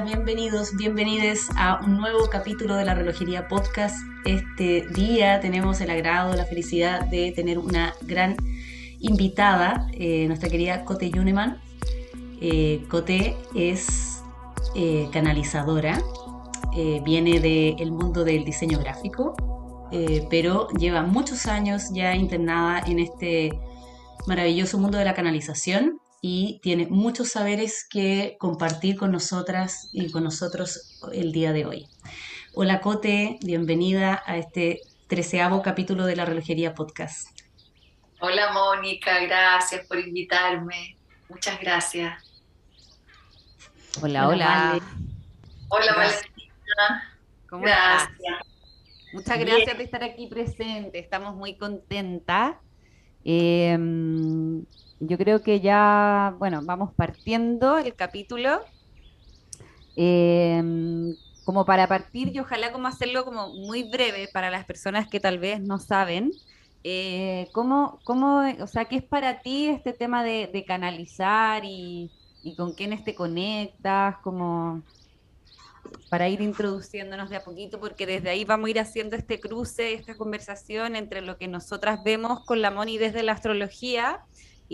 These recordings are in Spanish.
Bienvenidos, bienvenides a un nuevo capítulo de la Relojería Podcast. Este día tenemos el agrado, la felicidad de tener una gran invitada, eh, nuestra querida Cote Yuneman. Eh, Cote es eh, canalizadora, viene del mundo del diseño gráfico, pero lleva muchos años ya internada en este maravilloso mundo de la canalización y tiene muchos saberes que compartir con nosotras y con nosotros el día de hoy. Hola Cote, bienvenida a este treceavo capítulo de la Relojería Podcast. Hola Mónica, gracias por invitarme. Muchas gracias. Hola, hola. Hola, Valentina. ¿Cómo gracias. Muchas gracias de estar aquí presente. Estamos muy contentas. Em, yo creo que ya, bueno, vamos partiendo el capítulo. Em, como para partir y ojalá como hacerlo como muy breve para las personas que tal vez no saben. Eh, ¿cómo, cómo, o sea, qué es para ti este tema de, canalizar y, con quiénes te conectas? Como para ir introduciéndonos de a poquito, porque desde ahí vamos a ir haciendo este cruce, esta conversación entre lo que nosotras vemos con la Moni desde la astrología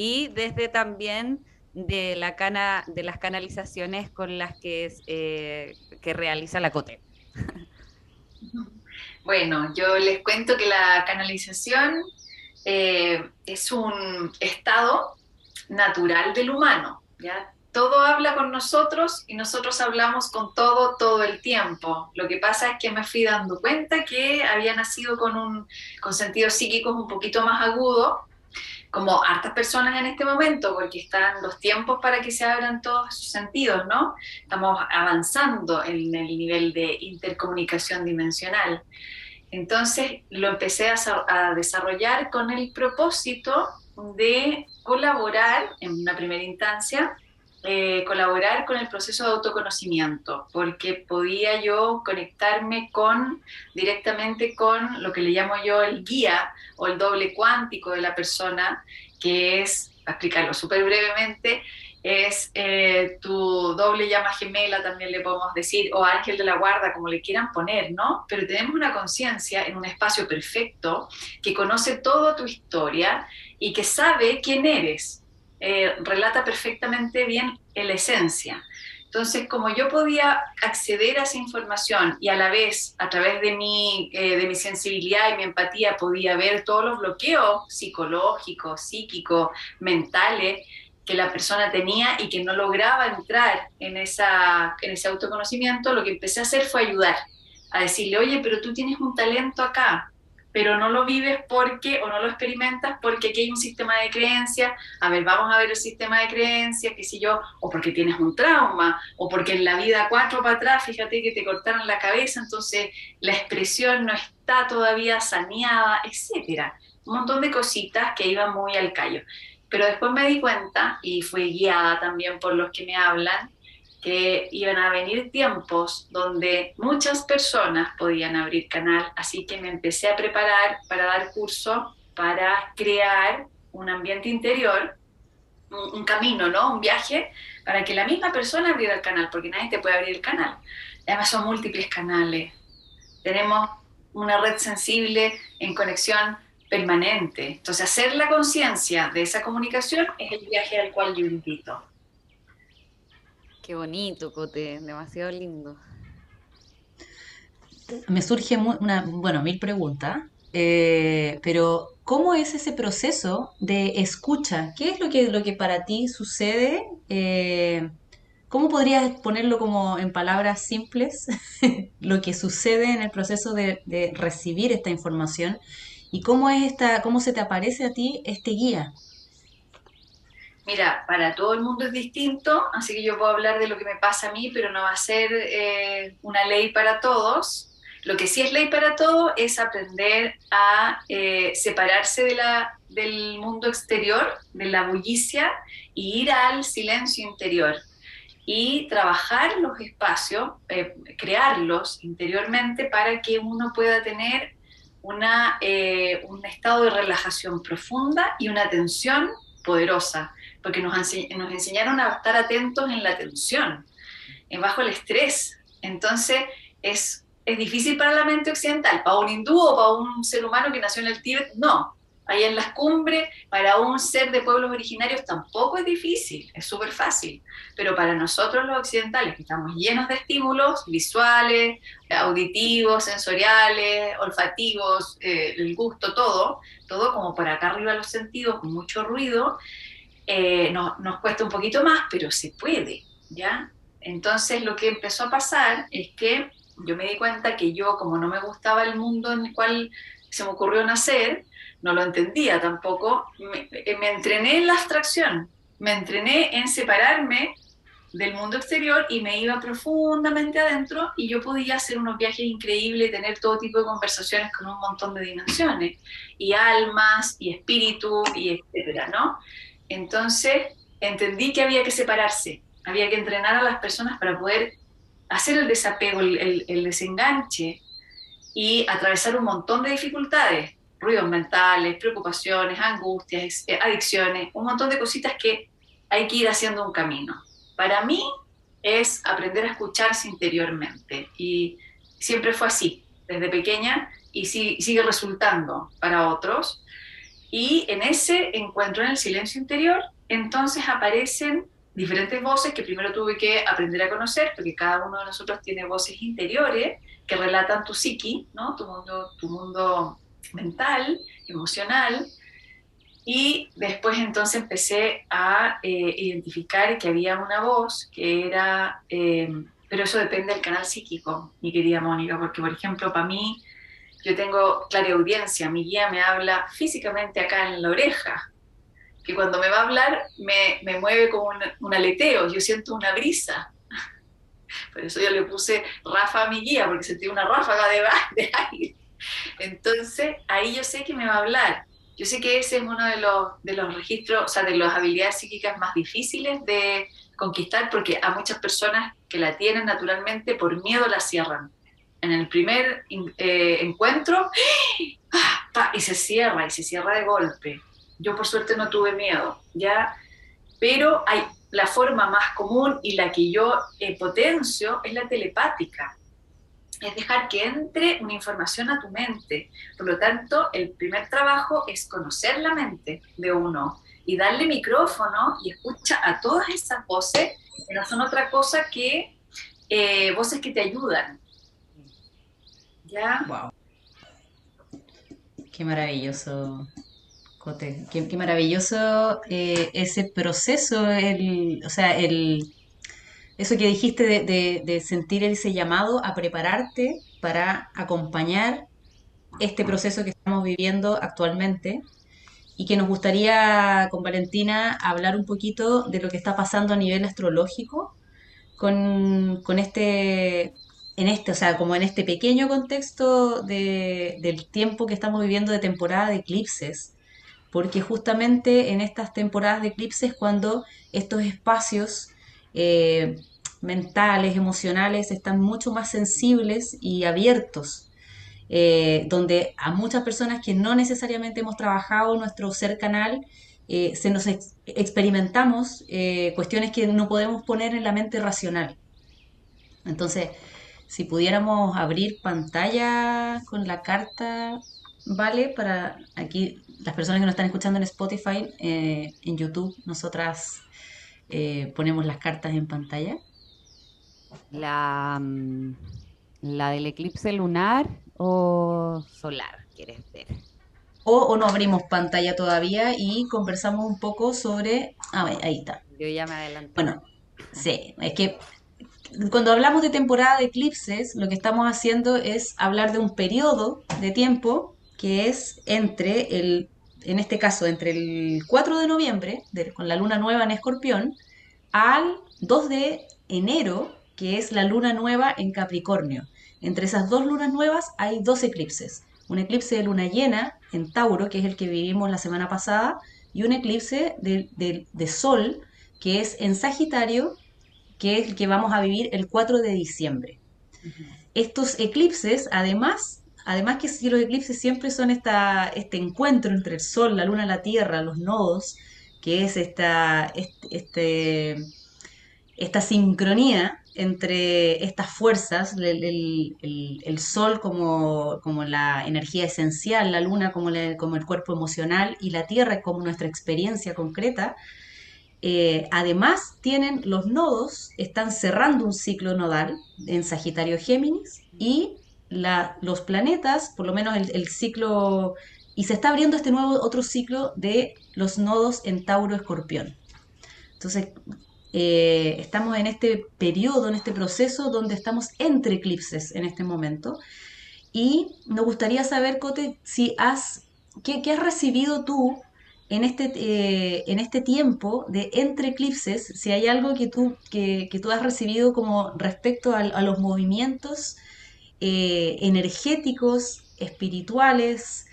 y desde también de, la cana, de las canalizaciones con las que, eh, que realiza la COTE. Bueno, yo les cuento que la canalización eh, es un estado natural del humano, ¿ya? Todo habla con nosotros y nosotros hablamos con todo todo el tiempo. Lo que pasa es que me fui dando cuenta que había nacido con, un, con sentidos psíquicos un poquito más agudo como hartas personas en este momento, porque están los tiempos para que se abran todos sus sentidos, ¿no? Estamos avanzando en el nivel de intercomunicación dimensional. Entonces lo empecé a, desarrollar con el propósito de colaborar, en una primera instancia, eh, colaborar con el proceso de autoconocimiento, porque podía yo conectarme con directamente con lo que le llamo yo el guía o el doble cuántico de la persona, que es, para explicarlo súper brevemente, es eh, tu doble llama gemela, también le podemos decir, o ángel de la guarda, como le quieran poner, ¿no? Pero tenemos una conciencia en un espacio perfecto que conoce toda tu historia y que sabe quién eres. Eh, relata perfectamente bien la esencia. Entonces, como yo podía acceder a esa información y a la vez, a través de mi, eh, de mi sensibilidad y mi empatía, podía ver todos los bloqueos psicológicos, psíquicos, mentales que la persona tenía y que no lograba entrar en, esa, en ese autoconocimiento, lo que empecé a hacer fue ayudar, a decirle, oye, pero tú tienes un talento acá, pero no lo vives porque, o no lo experimentas porque aquí hay un sistema de creencias, a ver, vamos a ver el sistema de creencias, qué sé yo, o porque tienes un trauma, o porque en la vida cuatro para atrás, fíjate que te cortaron la cabeza, entonces la expresión no está todavía saneada, etcétera. Un montón de cositas que iban muy al callo. Pero después me di cuenta, y fui guiada también por los que me hablan, que iban a venir tiempos donde muchas personas podían abrir canal, así que me empecé a preparar para dar curso, para crear un ambiente interior, un, camino, ¿no? Un viaje para que la misma persona abriera el canal, porque nadie te puede abrir el canal. Además son múltiples canales. Tenemos una red sensible en conexión permanente. Entonces, hacer la conciencia de esa comunicación es el viaje al cual yo invito. Qué bonito, Cote, demasiado lindo. Me surge una, bueno, mil preguntas, eh, pero ¿cómo es ese proceso de escucha? ¿Qué es lo que, lo que para ti sucede? Eh, ¿Cómo podrías ponerlo como en palabras simples lo que sucede en el proceso de, de, recibir esta información y cómo es esta, cómo se te aparece a ti este guía? Mira, para todo el mundo es distinto, así que yo puedo hablar de lo que me pasa a mí, pero no va a ser eh, una ley para todos. Lo que sí es ley para todos es aprender a eh, separarse del mundo exterior, de la bullicia, y ir al silencio interior y trabajar los espacios, eh, crearlos interiormente para que uno pueda tener una, un estado de relajación profunda y una atención poderosa, porque nos, nos enseñaron a estar atentos en la tensión, en bajo el estrés. Entonces, es, es difícil para la mente occidental, para un hindú o para un ser humano que nació en el Tíbet, no. Ahí en las cumbres, para un ser de pueblos originarios tampoco es difícil, es súper fácil. Pero para nosotros los occidentales, que estamos llenos de estímulos visuales, auditivos, sensoriales, olfativos, eh, el gusto, todo, todo como por acá arriba los sentidos, con mucho ruido, eh, nos cuesta un poquito más, pero se puede, ¿ya? Entonces lo que empezó a pasar es que yo me di cuenta que yo, como no me gustaba el mundo en el cual se me ocurrió nacer, no lo entendía tampoco, me, eh, me entrené en la abstracción, me entrené en separarme del mundo exterior y me iba profundamente adentro y yo podía hacer unos viajes increíbles, tener todo tipo de conversaciones con un montón de dimensiones y almas y espíritu y etcétera, ¿no? Entonces entendí que había que separarse, había que entrenar a las personas para poder hacer el desapego, el, desenganche y atravesar un montón de dificultades, ruidos mentales, preocupaciones, angustias, eh, adicciones, un montón de cositas que hay que ir haciendo un camino. Para mí es aprender a escucharse interiormente y siempre fue así, desde pequeña y sigue resultando para otros. Y en ese encuentro en el silencio interior, entonces aparecen diferentes voces que primero tuve que aprender a conocer, porque cada uno de nosotros tiene voces interiores que relatan tu psiqui, ¿no? tu, mundo, tu mundo mental, emocional. Y después entonces empecé a eh, identificar que había una voz que era, eh, pero eso depende del canal psíquico, mi querida Mónica, porque por ejemplo para mí yo tengo clara audiencia, mi guía me habla físicamente acá en la oreja, que cuando me va a hablar me, me mueve como un, aleteo, yo siento una brisa. Por eso yo le puse Rafa a mi guía, porque sentí una ráfaga de, de aire. Entonces, ahí yo sé que me va a hablar. Yo sé que ese es uno de los, de los registros, o sea, de las habilidades psíquicas más difíciles de conquistar, porque a muchas personas que la tienen naturalmente por miedo la cierran en el primer eh, encuentro ¡ah! y se cierra y se cierra de golpe. Yo por suerte no tuve miedo, ya, pero hay la forma más común y la que yo eh, potencio es la telepática. Es dejar que entre una información a tu mente. Por lo tanto, el primer trabajo es conocer la mente de uno y darle micrófono y escucha a todas esas voces que no son otra cosa que eh, voces que te ayudan, ¿Ya? Wow. Qué maravilloso, Cote. Qué, maravilloso eh, ese proceso, el, o sea, el, eso que dijiste de, de, sentir ese llamado a prepararte para acompañar este proceso que estamos viviendo actualmente y que nos gustaría con Valentina hablar un poquito de lo que está pasando a nivel astrológico con, con este en este, o sea, como en este pequeño contexto del tiempo que estamos viviendo de temporada de eclipses, porque justamente en estas temporadas de eclipses cuando estos espacios eh, mentales, emocionales están mucho más sensibles y abiertos, eh, donde a muchas personas que no necesariamente hemos trabajado nuestro ser canal, eh, se nos experimentamos cuestiones que no podemos poner en la mente racional. Entonces, si pudiéramos abrir pantalla con la carta, ¿vale? Para aquí, las personas que nos están escuchando en Spotify, eh, en YouTube, nosotras eh, ponemos las cartas en pantalla. La, mm, la del eclipse lunar o solar, ¿quieres ver? O, o, no abrimos pantalla todavía y conversamos un poco sobre... Ah, ahí está. Yo ya me adelanté. Bueno, sí, es que cuando hablamos de temporada de eclipses, lo que estamos haciendo es hablar de un periodo de tiempo que es entre el, en este caso, entre el 4 de noviembre, con la luna nueva en escorpión, al 2 de enero, que es la luna nueva en Capricornio. Entre esas dos lunas nuevas hay dos eclipses. Un eclipse de luna llena en Tauro, que es el que vivimos la semana pasada, y un eclipse de, de Sol, que es en Sagitario, que es el que vamos a vivir el 4 de diciembre. Estos eclipses, además, además que los eclipses siempre son esta, este encuentro entre el Sol, la Luna, la Tierra, los nodos, que es esta, este, esta sincronía entre estas fuerzas, el, sol como, como, la energía esencial, la luna como, como, el cuerpo emocional y la tierra como nuestra experiencia concreta, eh, además tienen los nodos, están cerrando un ciclo nodal en Sagitario Géminis y los planetas, por lo menos el, ciclo, y se está abriendo este nuevo otro ciclo de los nodos en Tauro Escorpión. Entonces, eh, estamos en este periodo, en este proceso donde estamos entre eclipses en este momento. Y nos gustaría saber, Cote, si has, ¿qué, has recibido tú en este, eh, en este tiempo de entre eclipses? Si hay algo que tú, que, tú has recibido como respecto a, los movimientos eh, energéticos, espirituales,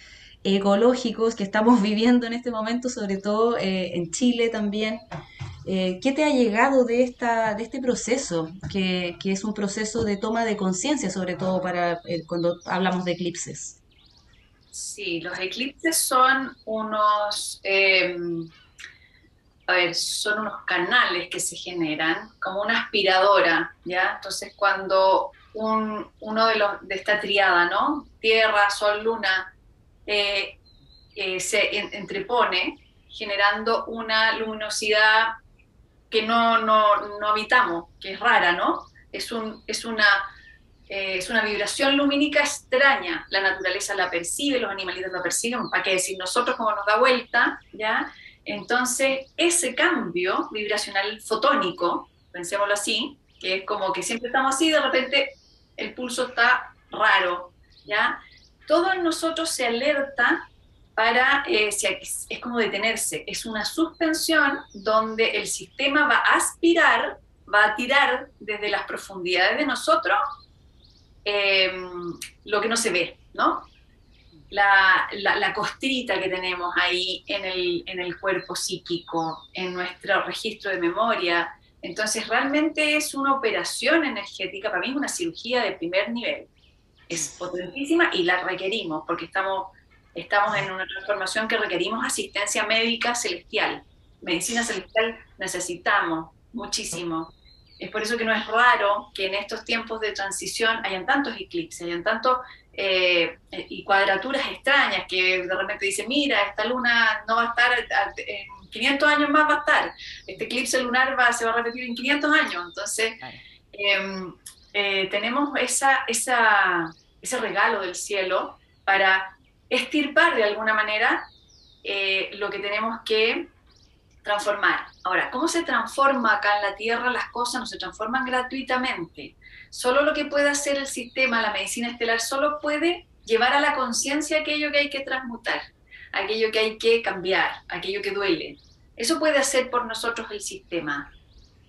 ecológicos que estamos viviendo en este momento, sobre todo en Chile también. Eh, ¿Qué te ha llegado de, esta, de este proceso, que, es un proceso de toma de conciencia, sobre todo para eh, cuando hablamos de eclipses? Sí, los eclipses son unos, em, a ver, son unos canales que se generan como una aspiradora, ¿ya? Entonces cuando uno de, los, de esta triada, ¿no? Tierra, Sol, Luna, eh, se entrepone generando una luminosidad que no, no, no habitamos, que es rara, ¿no? Es, un, es, una, eh, es una vibración lumínica extraña. La naturaleza la percibe, los animalitos la perciben, ¿para qué decir nosotros como nos da vuelta? ¿ya? Entonces, ese cambio vibracional fotónico, pensémoslo así, que es como que siempre estamos así, de repente el pulso está raro, ¿ya? Todo en nosotros se alerta para, eh, es, como detenerse, es una suspensión donde el sistema va a aspirar, va a tirar desde las profundidades de nosotros em, lo que no se ve, ¿no? La, la, costrita que tenemos ahí en el, en el cuerpo psíquico, en nuestro registro de memoria. Entonces, realmente es una operación energética, para mí es una cirugía de primer nivel. Es potentísima y la requerimos porque estamos estamos en una transformación que requerimos asistencia médica celestial. Medicina celestial necesitamos muchísimo. Es por eso que no es raro que en estos tiempos de transición hayan tantos eclipses, hayan tantos eh, y cuadraturas extrañas que de repente dicen, mira, esta luna no va a estar en 500 años más va a estar, este eclipse lunar va, se va a repetir en 500 años. Entonces, em, eh, tenemos esa, esa, ese regalo del cielo para estirpar de alguna manera eh, lo que tenemos que transformar. Ahora, ¿cómo se transforma acá en la Tierra? Las cosas no se transforman gratuitamente. Solo lo que puede hacer el sistema, la medicina estelar, solo puede llevar a la conciencia aquello que hay que transmutar, aquello que hay que cambiar, aquello que duele. Eso puede hacer por nosotros el sistema,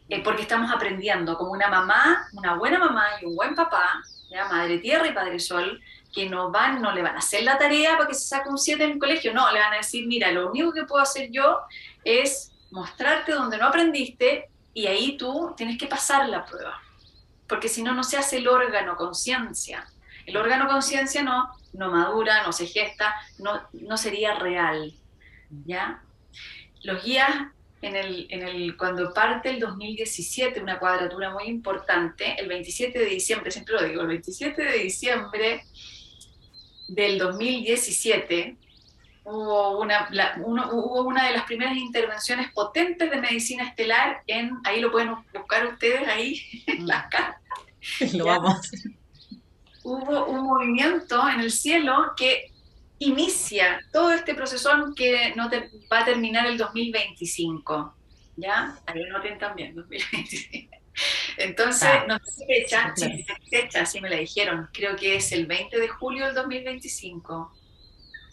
eh, porque estamos aprendiendo como una mamá, una buena mamá y un buen papá, ¿ya? madre tierra y padre sol, que no van, no le van a hacer la tarea para que se saque un 7 en el colegio, no, le van a decir, mira, lo único que puedo hacer yo es mostrarte donde no aprendiste y ahí tú tienes que pasar la prueba, porque si no, no se hace el órgano conciencia. El órgano conciencia no, no madura, no se gesta, no, no sería real, ¿ya? Los guías en el, en el, cuando parte el 2017, una cuadratura muy importante, el 27 de diciembre, siempre lo digo, el 27 de diciembre del 2017 hubo una, hubo una de las primeras intervenciones potentes de medicina estelar en, ahí lo pueden buscar ustedes ahí en las cartas. Lo vamos. Hubo un movimiento en el cielo que inicia todo este proceso que no va a terminar el 2025. ¿Ya? Ahí noten también, 2025. Entonces, no sé fecha, sí, fecha, sí me la dijeron. Creo que es el 20 de julio del 2025.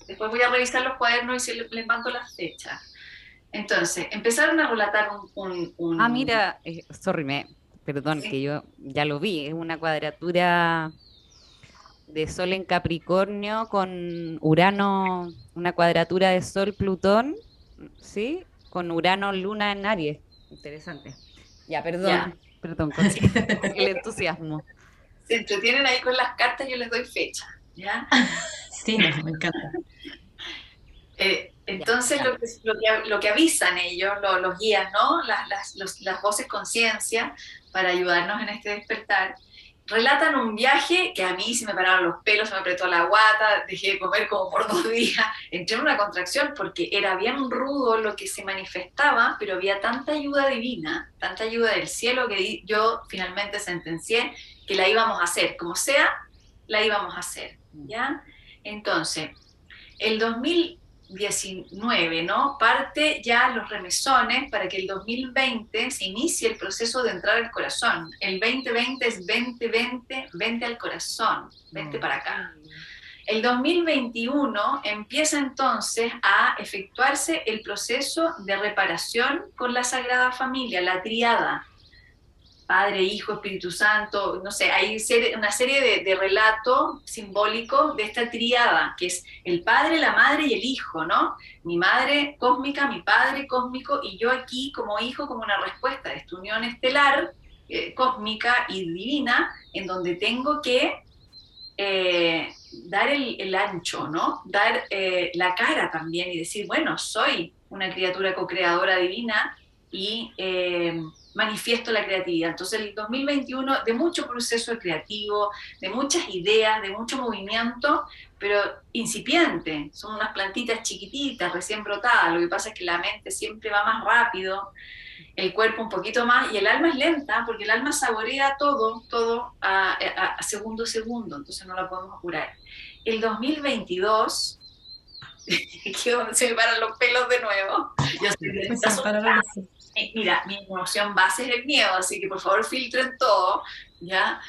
Después voy a revisar los cuadernos y les mando las fechas. Entonces, empezaron a relatar un... Ah, mira, eh, sorry, me, perdón, que yo ya lo vi, es una cuadratura de Sol en Capricornio con Urano, una cuadratura de Sol Plutón, ¿sí? Con Urano Luna en Aries. Interesante. Ya, perdón. Perdón, con el entusiasmo. Se entretienen ahí con las cartas, yo les doy fecha, ¿ya? Sí, me encanta. Eh, entonces, Entonces, lo que, avisan ellos, los guías, ¿no? Las, las, las voces conciencia para ayudarnos en este despertar, relatan un viaje que a mí se me pararon los pelos, se me apretó la guata, dejé de comer como por dos días, entré en una contracción porque era bien rudo lo que se manifestaba, pero había tanta ayuda divina, tanta ayuda del cielo que yo finalmente sentencié que la íbamos a hacer, como sea, la íbamos a hacer, ¿ya? Entonces, el 2000 19, ¿no? Parte ya los remesones para que el 2020 se inicie el proceso de entrar al corazón. El 2020 es 2020, 20 al corazón, 20 para acá. El 2021 empieza entonces a efectuarse el proceso de reparación con la Sagrada Familia, la triada, Padre, Hijo, Espíritu Santo, no sé, hay una serie de, de relatos simbólicos de esta triada, que es el Padre, la Madre y el Hijo, ¿no? Mi madre cósmica, mi Padre cósmico, y yo aquí como hijo, como una respuesta de esta unión estelar, eh, cósmica y divina, en donde tengo que eh, dar el, ancho, ¿no? Dar eh, la cara también y decir, bueno, soy una criatura co-creadora divina y manifiesto la creatividad. Entonces el 2021 de mucho proceso creativo, de muchas ideas, de mucho movimiento, pero incipiente. Son unas plantitas chiquititas, recién brotadas. Lo que pasa es que la mente siempre va más rápido, el cuerpo un poquito más y el alma es lenta porque el alma saborea todo, todo a, segundo a segundo, entonces no la podemos curar. El 2022 se me paran los pelos de nuevo. Yo estoy mira, mi emoción base es el miedo, así que por favor filtren todo, ¿ya?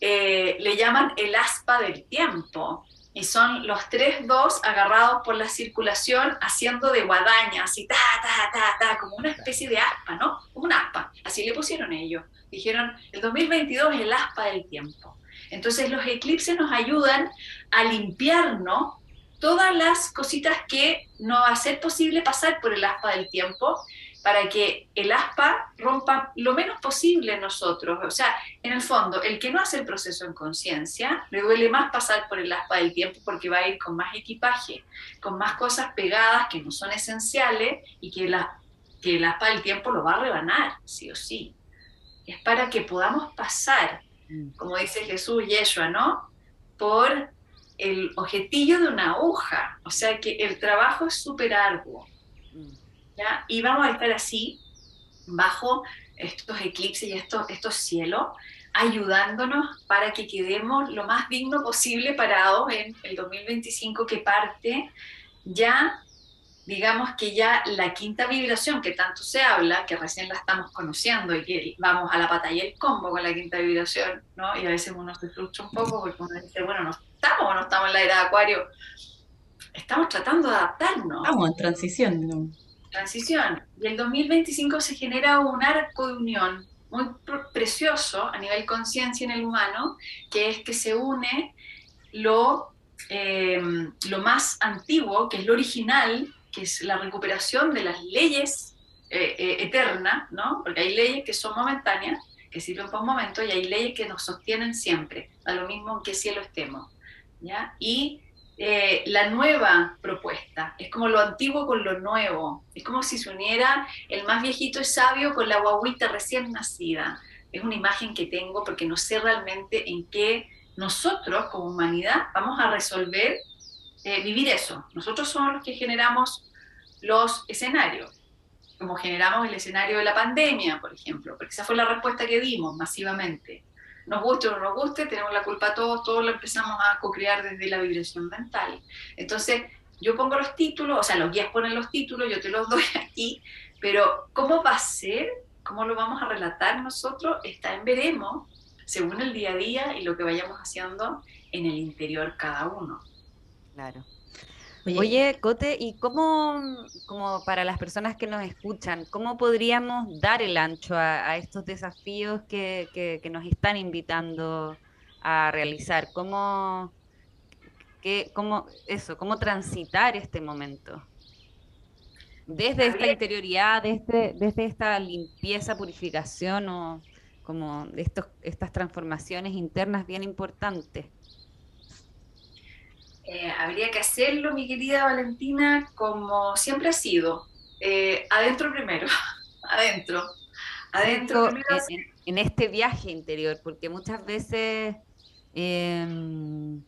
Eh, le llaman el aspa del tiempo, y son los tres dos agarrados por la circulación haciendo de guadaña, así ta, ta, ta, ta, como una especie de aspa, ¿no? un aspa, así le pusieron ellos. Dijeron, el 2022 es el aspa del tiempo. Entonces los eclipses nos ayudan a limpiarnos todas las cositas que no va a ser posible pasar por el aspa del tiempo para que el aspa rompa lo menos posible en nosotros. O sea, en el fondo, el que no hace el proceso en conciencia, le duele más pasar por el aspa del tiempo porque va a ir con más equipaje, con más cosas pegadas que no son esenciales y que, la, que el aspa del tiempo lo va a rebanar, sí o sí. Es para que podamos pasar, mm. como dice Jesús Yeshua, ¿no? Por el objetillo de una aguja. O sea que el trabajo es súper arduo y vamos a estar así, bajo estos eclipses y estos, estos cielos, ayudándonos para que quedemos lo más digno posible parados en el 2025 que parte ya, digamos que ya la quinta vibración que tanto se habla, que recién la estamos conociendo y que vamos a la batalla el combo con la quinta vibración, ¿no? Y a veces uno se frustra un poco porque uno dice, bueno, no estamos o no estamos en la era de Acuario, estamos tratando de adaptarnos. Estamos en transición, ¿no? Transición. Y el 2025 se genera un arco de unión muy precioso a nivel conciencia en el humano, que es que se une lo, em, lo más antiguo, que es lo original, que es la recuperación de las leyes eh, eh, eternas, ¿no? Porque hay leyes que son momentáneas, que sirven por un momento, y hay leyes que nos sostienen siempre, a lo mismo en qué cielo estemos. ¿ya? Y eh, la nueva propuesta, es como lo antiguo con lo nuevo, es como si se uniera el más viejito y sabio con la guaguita recién nacida. Es una imagen que tengo porque no sé realmente en qué nosotros como humanidad vamos a resolver eh, vivir eso. Nosotros somos los que generamos los escenarios, como generamos el escenario de la pandemia, por ejemplo, porque esa fue la respuesta que dimos masivamente nos guste o no nos guste, tenemos la culpa todos, todos lo empezamos a co-crear desde la vibración mental. Entonces, yo pongo los títulos, o sea, los guías ponen los títulos, yo te los doy aquí, pero ¿cómo va a ser? ¿Cómo lo vamos a relatar nosotros? Está en veremos, según el día a día y lo que vayamos haciendo en el interior cada uno. Claro. Oye, Cote, ¿y cómo, como para las personas que nos escuchan, cómo podríamos dar el ancho a, estos desafíos que, nos están invitando a realizar? ¿Cómo, cómo, eso, cómo transitar este momento? Desde esta interioridad, desde, desde esta limpieza, purificación o como estos, estas transformaciones internas bien importantes. Eh, habría que hacerlo, mi querida Valentina, como siempre ha sido. Eh, adentro primero, adentro. Adentro primero. En, este viaje interior, porque muchas veces em,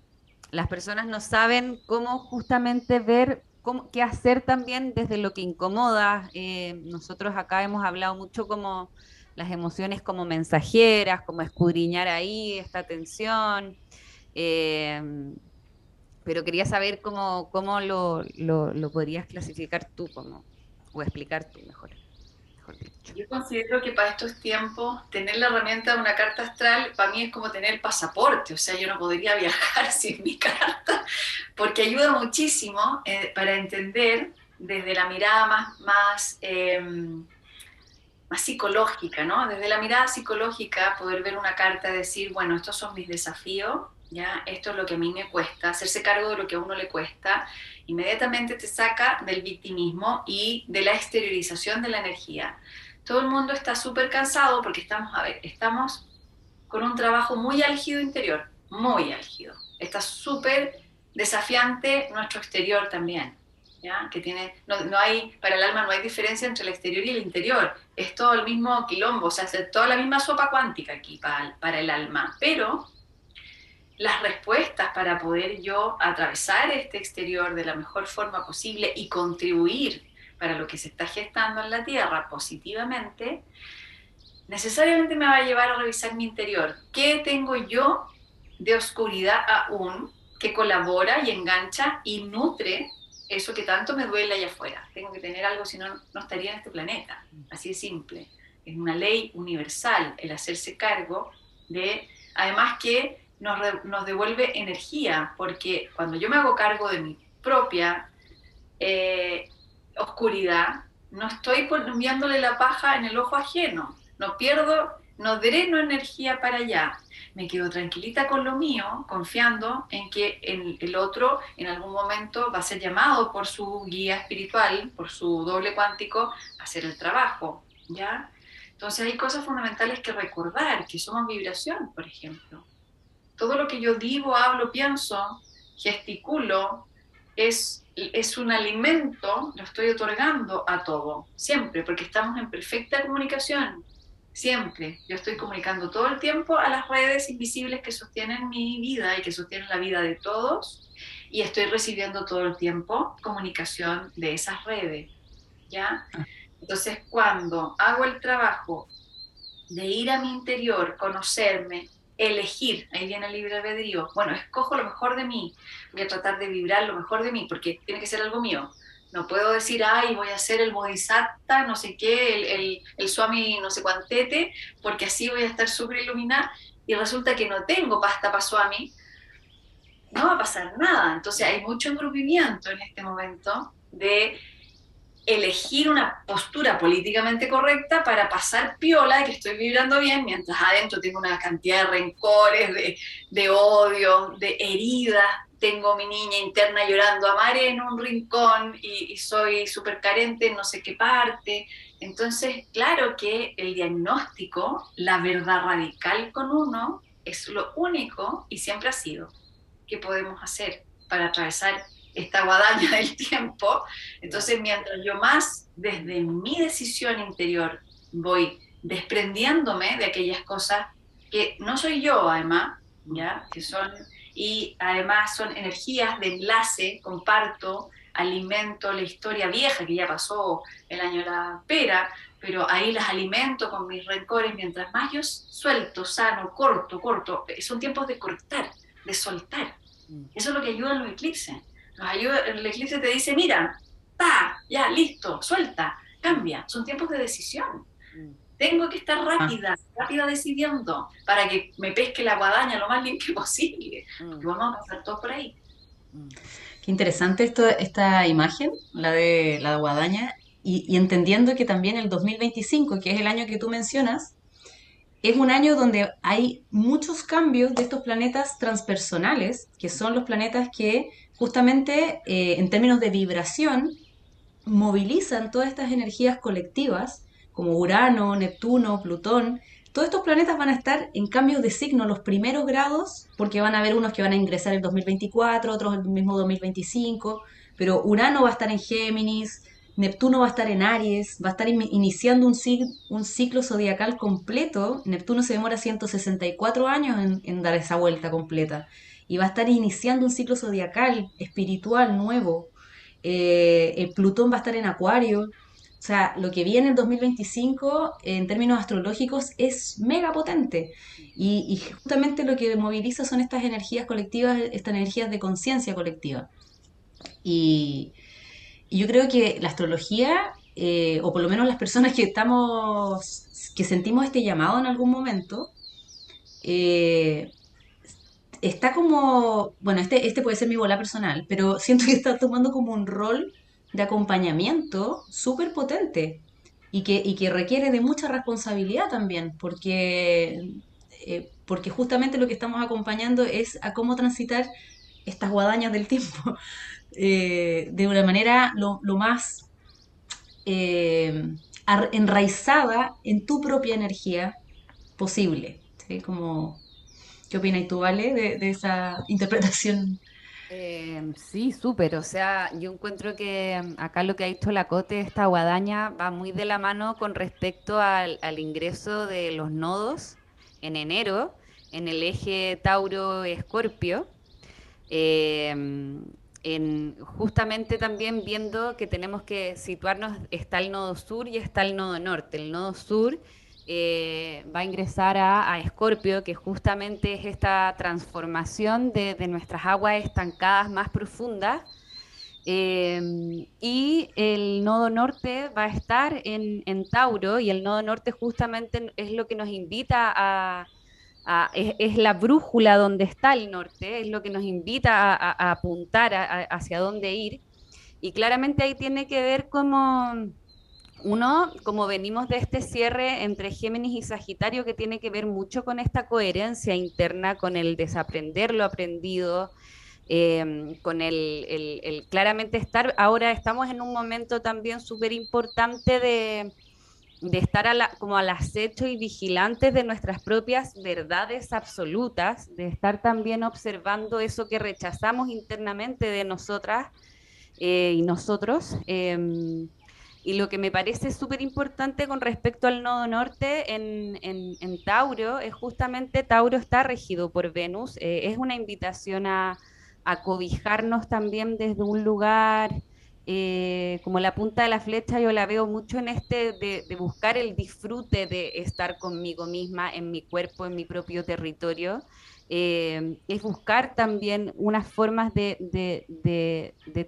las personas no saben cómo justamente ver cómo, qué hacer también desde lo que incomoda. Eh, nosotros acá hemos hablado mucho como las emociones como mensajeras, como escudriñar ahí esta tensión. Pero quería saber cómo, cómo lo, lo, podrías clasificar tú como, o explicar tú mejor. Yo considero que para estos tiempos tener la herramienta de una carta astral para mí es como tener el pasaporte, o sea, yo no podría viajar sin mi carta, porque ayuda muchísimo eh, para entender desde la mirada más, más, em, más psicológica, ¿no? Desde la mirada psicológica poder ver una carta y decir, bueno, estos son mis desafíos, esto es lo que a mí me cuesta, hacerse cargo de lo que a uno le cuesta, inmediatamente te saca del victimismo y de la exteriorización de la energía. Todo el mundo está súper cansado porque estamos, a ver, estamos con un trabajo muy álgido interior, muy álgido. Está súper desafiante nuestro exterior también. ¿Ya? que tiene, no, hay, para el alma no hay diferencia entre el exterior y el interior, es todo el mismo quilombo, o sea, es toda la misma sopa cuántica aquí para, para el alma, pero las respuestas para poder yo atravesar este exterior de la mejor forma posible y contribuir para lo que se está gestando en la Tierra positivamente, necesariamente me va a llevar a revisar mi interior. ¿Qué tengo yo de oscuridad aún que colabora y engancha y nutre eso que tanto me duele allá afuera? Tengo que tener algo, si no, no estaría en este planeta. Así de simple. Es una ley universal el hacerse cargo de, además que nos, devuelve energía, porque cuando yo me hago cargo de mi propia eh, oscuridad, no estoy enviándole la paja en el ojo ajeno, no pierdo, no dreno energía para allá, me quedo tranquilita con lo mío, confiando en que el otro en algún momento va a ser llamado por su guía espiritual, por su doble cuántico, a hacer el trabajo, ¿ya? Entonces hay cosas fundamentales que recordar, que somos vibración, por ejemplo todo lo que yo digo, hablo, pienso, gesticulo, es, es un alimento, lo estoy otorgando a todo, siempre, porque estamos en perfecta comunicación, siempre. Yo estoy comunicando todo el tiempo a las redes invisibles que sostienen mi vida y que sostienen la vida de todos, y estoy recibiendo todo el tiempo comunicación de esas redes, ¿ya? Entonces, cuando hago el trabajo de ir a mi interior, conocerme, elegir, ahí viene el libre albedrío, bueno, escojo lo mejor de mí, voy a tratar de vibrar lo mejor de mí, porque tiene que ser algo mío. No puedo decir, ay, voy a ser el bodhisattva, no sé qué, el, el, el swami no sé cuantete, porque así voy a estar súper iluminada, y resulta que no tengo pasta para swami, no va a pasar nada. Entonces hay mucho engrupimiento en este momento de elegir una postura políticamente correcta para pasar piola de que estoy vibrando bien, mientras adentro tengo una cantidad de rencores, de, de odio, de heridas. Tengo mi niña interna llorando a mar en un rincón y, soy súper carente en no sé qué parte. Entonces, claro que el diagnóstico, la verdad radical con uno, es lo único y siempre ha sido que podemos hacer para atravesar esta guadaña del tiempo. Entonces, mientras yo más desde mi decisión interior voy desprendiéndome de aquellas cosas que no soy yo, además, ¿ya? Que son, y además son energías de enlace, comparto, alimento la historia vieja que ya pasó el año de la pera, pero ahí las alimento con mis rencores, mientras más yo suelto, sano, corto, corto, son tiempos de cortar, de soltar. Mm. Eso es lo que ayuda en los eclipses nos ayuda, el eclipse te dice, mira, está, ya, listo, suelta, cambia. Son tiempos de decisión. Mm. Tengo que estar rápida, ah. rápida decidiendo para que me pesque la guadaña lo más limpio posible. Mm. vamos a pasar todos por ahí. Mm. Qué interesante esto, esta imagen, la de la guadaña, y, y entendiendo que también el 2025, que es el año que tú mencionas, es un año donde hay muchos cambios de estos planetas transpersonales, que son los planetas que justamente eh, en términos de vibración movilizan todas estas energías colectivas, como Urano, Neptuno, Plutón, todos estos planetas van a estar en cambios de signo los primeros grados, porque van a haber unos que van a ingresar en 2024, otros en el mismo 2025, pero Urano va a estar en Géminis, Neptuno va a estar en Aries, va a estar iniciando un, un ciclo zodiacal completo. Neptuno se demora 164 años en, dar esa vuelta completa. Y va a estar iniciando un ciclo zodiacal espiritual nuevo. Eh, el Plutón va a estar en Acuario. O sea, lo que viene en 2025 en términos astrológicos es mega potente. Y, justamente lo que moviliza son estas energías colectivas, estas energías de conciencia colectiva. Y, y yo creo que la astrología, eh, o por lo menos las personas que estamos, que sentimos este llamado en algún momento, eh, está como, bueno, este, este puede ser mi bola personal, pero siento que está tomando como un rol de acompañamiento súper potente y que, y que requiere de mucha responsabilidad también, porque, eh, porque justamente lo que estamos acompañando es a cómo transitar estas guadañas del tiempo. Eh, de una manera lo, más eh, enraizada en tu propia energía posible. Como, ¿Qué opinas tú, Vale, de, esa interpretación? Eh, sí, súper. O sea, yo encuentro que acá lo que ha dicho la Cote, esta guadaña, va muy de la mano con respecto al, ingreso de los nodos en enero en el eje Tauro-Escorpio en, justamente también viendo que tenemos que situarnos, está el nodo sur y está el nodo norte. El nodo sur eh, va a ingresar a, Escorpio, que justamente es esta transformación de, nuestras aguas estancadas más profundas. Eh, y el nodo norte va a estar en, Tauro y el nodo norte justamente es lo que nos invita a, es, la brújula donde está el norte, es lo que nos invita a, apuntar hacia dónde ir. Y claramente ahí tiene que ver como, uno, como venimos de este cierre entre Géminis y Sagitario, que tiene que ver mucho con esta coherencia interna, con el desaprender lo aprendido, em, con el, claramente estar, ahora estamos en un momento también súper importante de estar como al acecho y vigilantes de nuestras propias verdades absolutas, de estar también observando eso que rechazamos internamente de nosotras eh, y nosotros. Em, y lo que me parece súper importante con respecto al nodo norte en, Tauro es justamente Tauro está regido por Venus, eh, es una invitación a, cobijarnos también desde un lugar eh, como la punta de la flecha, yo la veo mucho en este de, buscar el disfrute de estar conmigo misma, en mi cuerpo, en mi propio territorio. Eh, es buscar también unas formas de,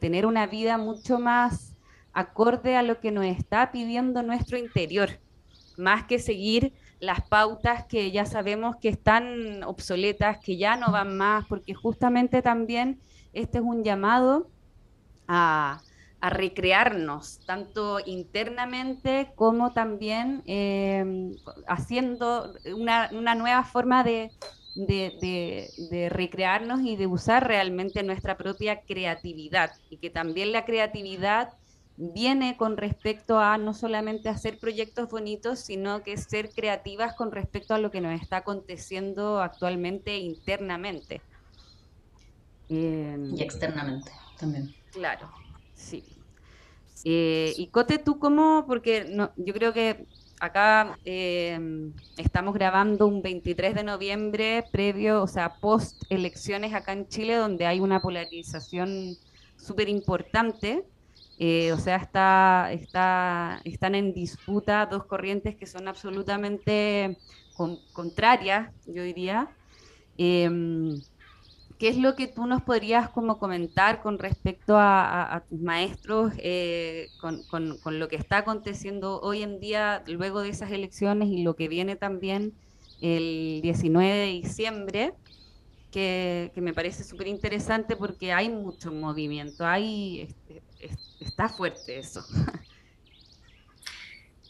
tener una vida mucho más acorde a lo que nos está pidiendo nuestro interior, más que seguir las pautas que ya sabemos que están obsoletas, que ya no van más, porque justamente también este es un llamado a, recrearnos, tanto internamente como también em, haciendo una, nueva forma de, de, recrearnos y de usar realmente nuestra propia creatividad. Y que también la creatividad viene con respecto a no solamente hacer proyectos bonitos, sino que ser creativas con respecto a lo que nos está aconteciendo actualmente internamente. y externamente también. Claro. Sí. Eh, y Cote, ¿tú cómo? Porque no, yo creo que acá eh, estamos grabando un 23 de noviembre previo, o sea, post elecciones acá en Chile, donde hay una polarización súper importante. Eh, o sea, está, está, están en disputa dos corrientes que son absolutamente contrarias, yo diría. ¿Qué es lo que tú nos podrías como comentar con respecto a, tus maestros, eh, con, lo que está aconteciendo hoy en día luego de esas elecciones y lo que viene también el 19 de diciembre, que, me parece súper interesante porque hay mucho movimiento, hay, está fuerte eso.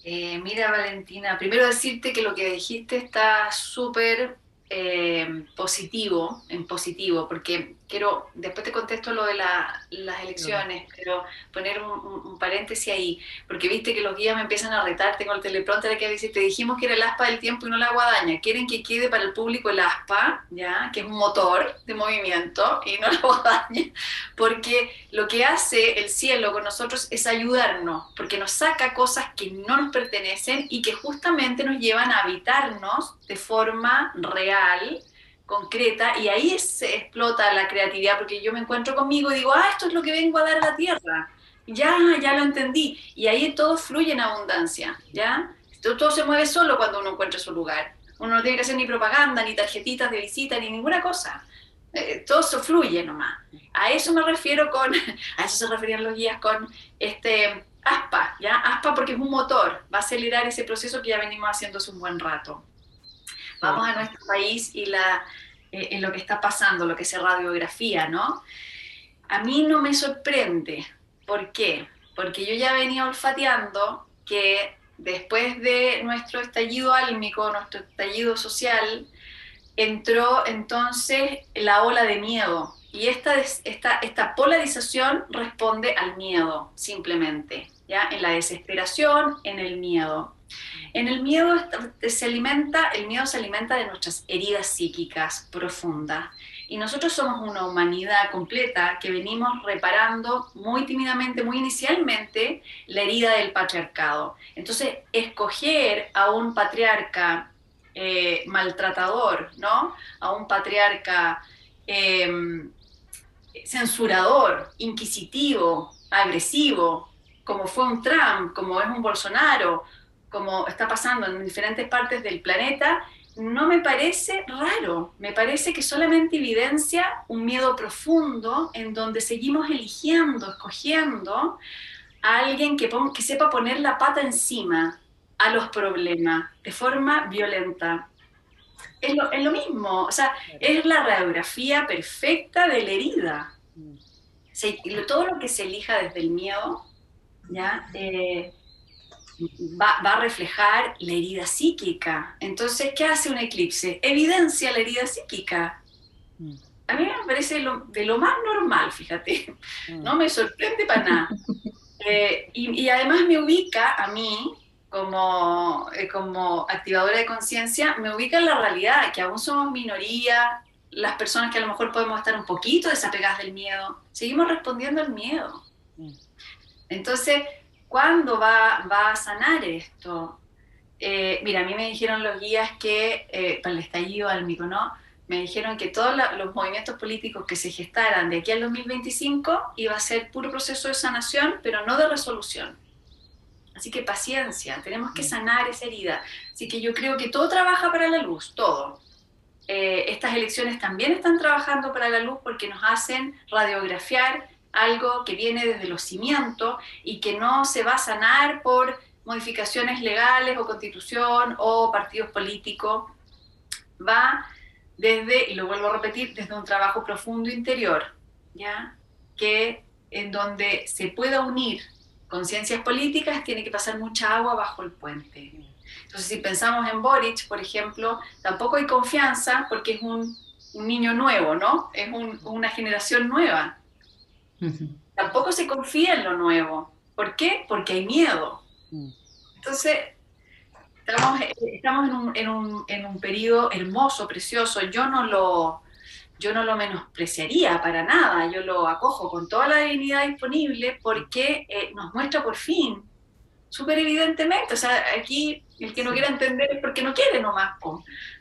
Eh, mira, Valentina, primero decirte que lo que dijiste está súper eh, positivo, en positivo, porque quiero, después te contesto lo de las elecciones, pero poner un, paréntesis ahí, porque viste que los guías me empiezan a retar, tengo el teleprompter que dice, te dijimos que era el aspa del tiempo y no la guadaña, quieren que quede para el público el aspa, ¿ya? que es un motor de movimiento y no la guadaña, porque lo que hace el cielo con nosotros es ayudarnos, porque nos saca cosas que no nos pertenecen y que justamente nos llevan a habitarnos de forma real, concreta y ahí se explota la creatividad porque yo me encuentro conmigo y digo, ah, esto es lo que vengo a dar a la tierra. Ya, ya lo entendí. Y ahí todo fluye en abundancia, ¿ya? Todo, se mueve solo cuando uno encuentra su lugar. Uno no tiene que hacer ni propaganda, ni tarjetitas de visita, ni ninguna cosa. Eh, todo fluye nomás. A eso me refiero con, a eso se referían los guías con este ASPA, ¿ya? ASPA porque es un motor, va a acelerar ese proceso que ya venimos haciendo hace un buen rato vamos a nuestro país y la, eh, en lo que está pasando, lo que es radiografía, ¿no? A mí no me sorprende. ¿Por qué? Porque yo ya venía olfateando que después de nuestro estallido álmico, nuestro estallido social, entró entonces la ola de miedo. Y esta, esta, esta polarización responde al miedo, simplemente, ¿ya? En la desesperación, en el miedo. En el miedo se alimenta, el miedo se alimenta de nuestras heridas psíquicas profundas. Y nosotros somos una humanidad completa que venimos reparando muy tímidamente, muy inicialmente, la herida del patriarcado. Entonces, escoger a un patriarca eh, maltratador, ¿no? A un patriarca em, censurador, inquisitivo, agresivo, como fue un Trump, como es un Bolsonaro, como está pasando en diferentes partes del planeta, no me parece raro, me parece que solamente evidencia un miedo profundo en donde seguimos eligiendo, escogiendo a alguien que, que sepa poner la pata encima a los problemas de forma violenta. Es lo, es lo mismo, o sea, es la radiografía perfecta de la herida. todo lo que se elija desde el miedo, ¿ya? Eh, va, a reflejar la herida psíquica. Entonces, ¿qué hace un eclipse? Evidencia la herida psíquica. Mm. A mí me parece de lo más normal, fíjate. Mm. No me sorprende para nada. Eh, y, además me ubica a mí, como, eh, como activadora de conciencia, me ubica en la realidad, que aún somos minoría, las personas que a lo mejor podemos estar un poquito desapegadas del miedo, seguimos respondiendo al miedo. Mm. Entonces, ¿Cuándo va, va a sanar esto? Eh, mira, a mí me dijeron los guías que, eh, para el estallido álmico, ¿no? Me dijeron que todos los movimientos políticos que se gestaran de aquí al 2025 iba a ser puro proceso de sanación, pero no de resolución. Así que paciencia, tenemos que sanar esa herida. Así que yo creo que todo trabaja para la luz, todo. Eh, estas elecciones también están trabajando para la luz porque nos hacen radiografiar algo que viene desde los cimientos y que no se va a sanar por modificaciones legales o constitución o partidos políticos, va desde, y lo vuelvo a repetir, desde un trabajo profundo interior, ¿ya? Que en donde se pueda unir conciencias políticas tiene que pasar mucha agua bajo el puente. Entonces, si pensamos en Boric, por ejemplo, tampoco hay confianza porque es un, niño nuevo, ¿no? Es una generación nueva. Tampoco se confía en lo nuevo. ¿Por qué? Porque hay miedo. Mm. Entonces, estamos, estamos en, un, en, un, en, un, periodo hermoso, precioso. Yo no lo, yo no lo menospreciaría para nada. Yo lo acojo con toda la dignidad disponible porque eh, nos muestra por fin, súper evidentemente, o sea, aquí el que no quiera entender es porque no quiere nomás,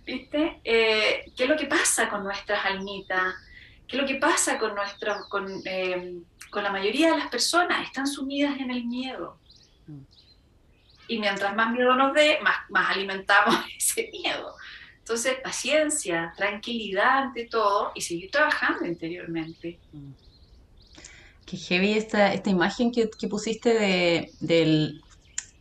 ¿viste? Eh, ¿Qué es lo que pasa con nuestras almitas? ¿Qué es lo que pasa con, nuestro, con, eh, con la mayoría de las personas? Están sumidas en el miedo. Mm. Y mientras más miedo nos dé, más, más alimentamos ese miedo. Entonces, paciencia, tranquilidad ante todo y seguir trabajando interiormente. Mm. Qué heavy esta, esta imagen que, que pusiste de, del,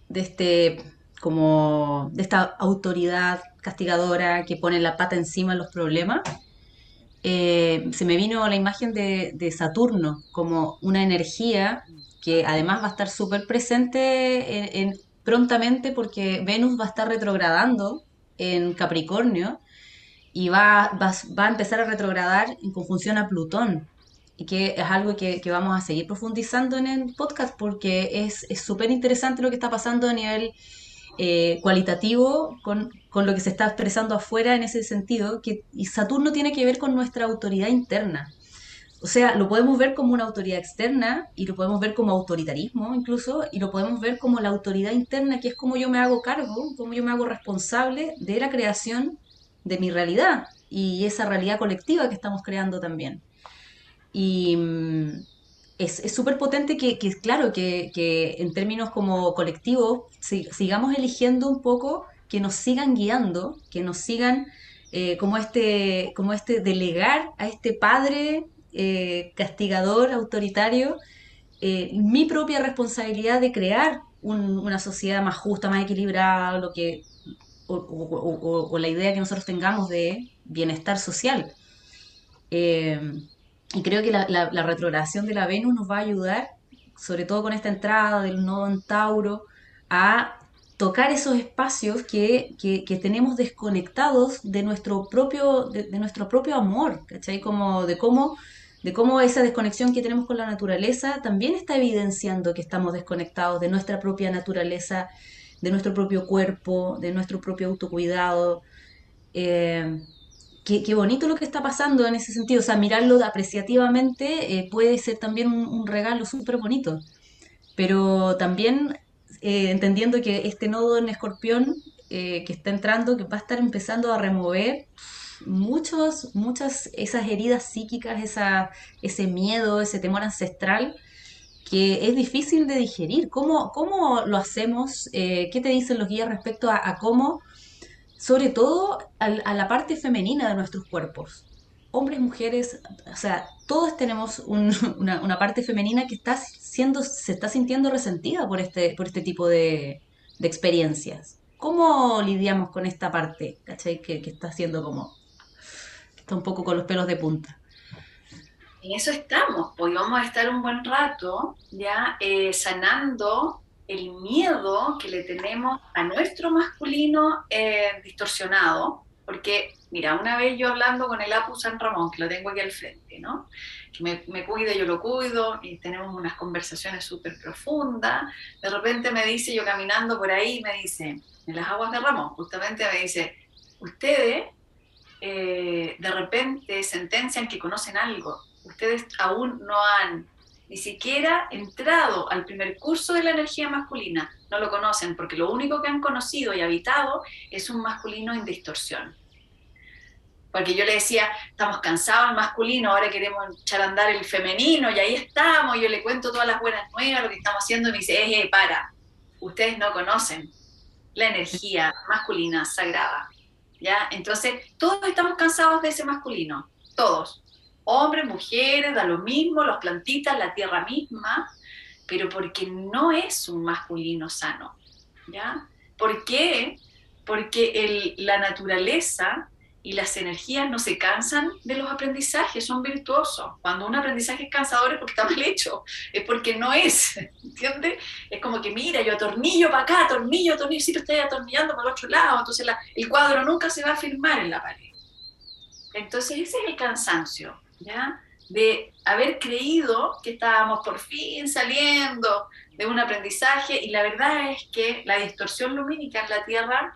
de este como de esta autoridad castigadora que pone la pata encima de los problemas eh, se me vino la imagen de, Saturno como una energía que además va a estar súper presente en, prontamente porque Venus va a estar retrogradando en Capricornio y va, va, va, a empezar a retrogradar en conjunción a Plutón, y que es algo que, que vamos a seguir profundizando en el podcast porque es súper interesante lo que está pasando a nivel eh, cualitativo con, con, lo que se está expresando afuera en ese sentido, que y Saturno tiene que ver con nuestra autoridad interna. O sea, lo podemos ver como una autoridad externa y lo podemos ver como autoritarismo incluso, y lo podemos ver como la autoridad interna, que es como yo me hago cargo, como yo me hago responsable de la creación de mi realidad y esa realidad colectiva que estamos creando también. Y mm, es súper potente que, que, claro, que, que, en términos como colectivos sigamos eligiendo un poco, que nos sigan guiando, que nos sigan eh, como, este, como este delegar a este padre eh, castigador, autoritario, eh, mi propia responsabilidad de crear una sociedad más justa, más equilibrada, lo que, o, la idea que nosotros tengamos de bienestar social. Y creo que la, la, retrogradación de la Venus nos va a ayudar, sobre todo con esta entrada del nodo en Tauro, a tocar esos espacios que, que, tenemos desconectados de nuestro propio, de, nuestro propio amor, ¿cachai? Como de cómo, de cómo esa desconexión que tenemos con la naturaleza también está evidenciando que estamos desconectados de nuestra propia naturaleza, de nuestro propio cuerpo, de nuestro propio autocuidado. Eh, qué, bonito lo que está pasando en ese sentido. O sea, mirarlo apreciativamente eh, puede ser también un, regalo súper bonito. Pero también eh, entendiendo que este nodo en escorpión eh, que está entrando, que va a estar empezando a remover muchos, muchas esas heridas psíquicas, esa, ese miedo, ese temor ancestral que es difícil de digerir. ¿Cómo, cómo lo hacemos? ¿Qué te dicen los guías respecto a cómo sobre todo a, la parte femenina de nuestros cuerpos. Hombres, mujeres, o sea, todos tenemos una, parte femenina que está siendo, se está sintiendo resentida por este, por este tipo de, experiencias. ¿Cómo lidiamos con esta parte, ¿cachai? Que, está haciendo como, está un poco con los pelos de punta. En eso estamos, pues vamos a estar un buen rato ya eh, sanando el miedo que le tenemos a nuestro masculino eh, distorsionado, porque, mira, una vez yo hablando con el Apu San Ramón, que lo tengo aquí al frente, ¿no? Que me, me cuide, yo lo cuido, y tenemos unas conversaciones súper profundas, de repente me dice, yo caminando por ahí, me dice, en las aguas de Ramón, justamente me dice, ustedes eh, de repente sentencian que conocen algo, ustedes aún no han ni siquiera entrado al primer curso de la energía masculina, no lo conocen porque lo único que han conocido y habitado es un masculino en distorsión. Porque yo le decía, estamos cansados del masculino, ahora queremos echar a andar el femenino y ahí estamos, yo le cuento todas las buenas nuevas, lo que estamos haciendo y me dice, eh, para, ustedes no conocen la energía masculina sagrada. ¿Ya? Entonces, todos estamos cansados de ese masculino, todos hombres, mujeres, da lo mismo, los plantitas, la tierra misma, pero porque no es un masculino sano. ¿Ya? ¿Por qué? Porque la naturaleza y las energías no se cansan de los aprendizajes, son virtuosos. Cuando un aprendizaje es cansador es porque está mal hecho, es porque no es, ¿entiendes? Es como que mira, yo atornillo para acá, atornillo, atornillo, si lo estoy atornillando para el otro lado, entonces el cuadro nunca se va a firmar en la pared. Entonces ese es el cansancio. De haber creído que estábamos por fin saliendo de un aprendizaje y la verdad es que la distorsión lumínica en la Tierra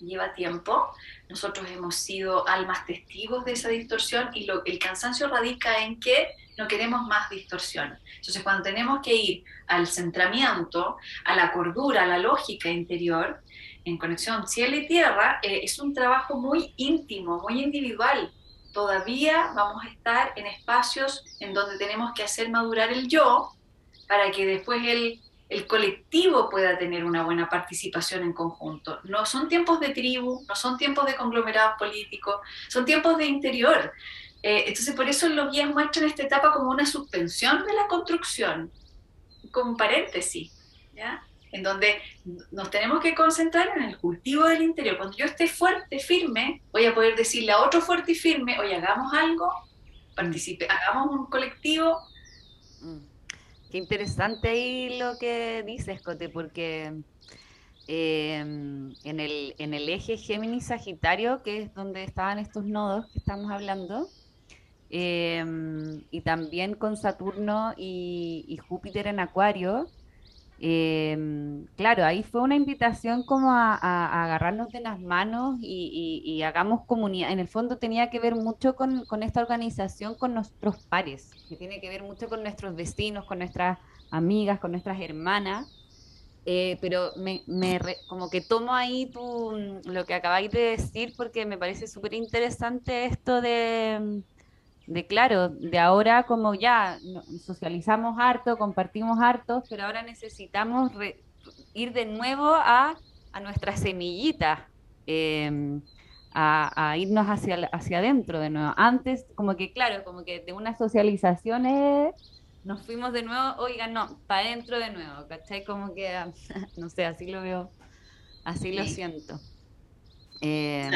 lleva tiempo. Nosotros hemos sido almas testigos de esa distorsión y lo, el cansancio radica en que no queremos más distorsión. Entonces, cuando tenemos que ir al centramiento, a la cordura, a la lógica interior, en conexión cielo y tierra, eh, es un trabajo muy íntimo, muy individual, todavía vamos a estar en espacios en donde tenemos que hacer madurar el yo para que después el, el colectivo pueda tener una buena participación en conjunto. No son tiempos de tribu, no son tiempos de conglomerados políticos, son tiempos de interior. Eh, entonces, por eso los guías muestran esta etapa como una suspensión de la construcción, como paréntesis. ¿ya? En donde nos tenemos que concentrar en el cultivo del interior. Cuando yo esté fuerte, firme, voy a poder decirle a otro fuerte y firme, oye, hagamos algo, participe, hagamos un colectivo. Mm. Qué interesante ahí lo que dices, Cote, porque em, en, el, en el eje Géminis-Sagitario, que es donde estaban estos nodos que estamos hablando, em, y también con Saturno y Júpiter en Acuario, Em, claro, ahí fue una invitación como a, agarrarnos de las manos y, hagamos comunidad. En el fondo tenía que ver mucho con, esta organización, con nuestros pares, que tiene que ver mucho con nuestros vecinos, con nuestras amigas, con nuestras hermanas. Eh, pero me, como que tomo ahí lo que acabáis de decir porque me parece súper interesante esto de de claro, de ahora como ya socializamos harto, compartimos harto, pero ahora necesitamos ir de nuevo a, a nuestra semillita, em, a, irnos hacia, hacia adentro de nuevo. Antes, como que claro, como que de unas socializaciones nos fuimos de nuevo, oigan, no, para adentro de nuevo, ¿cachai? Como que, no sé, así lo veo, así lo siento. Eh,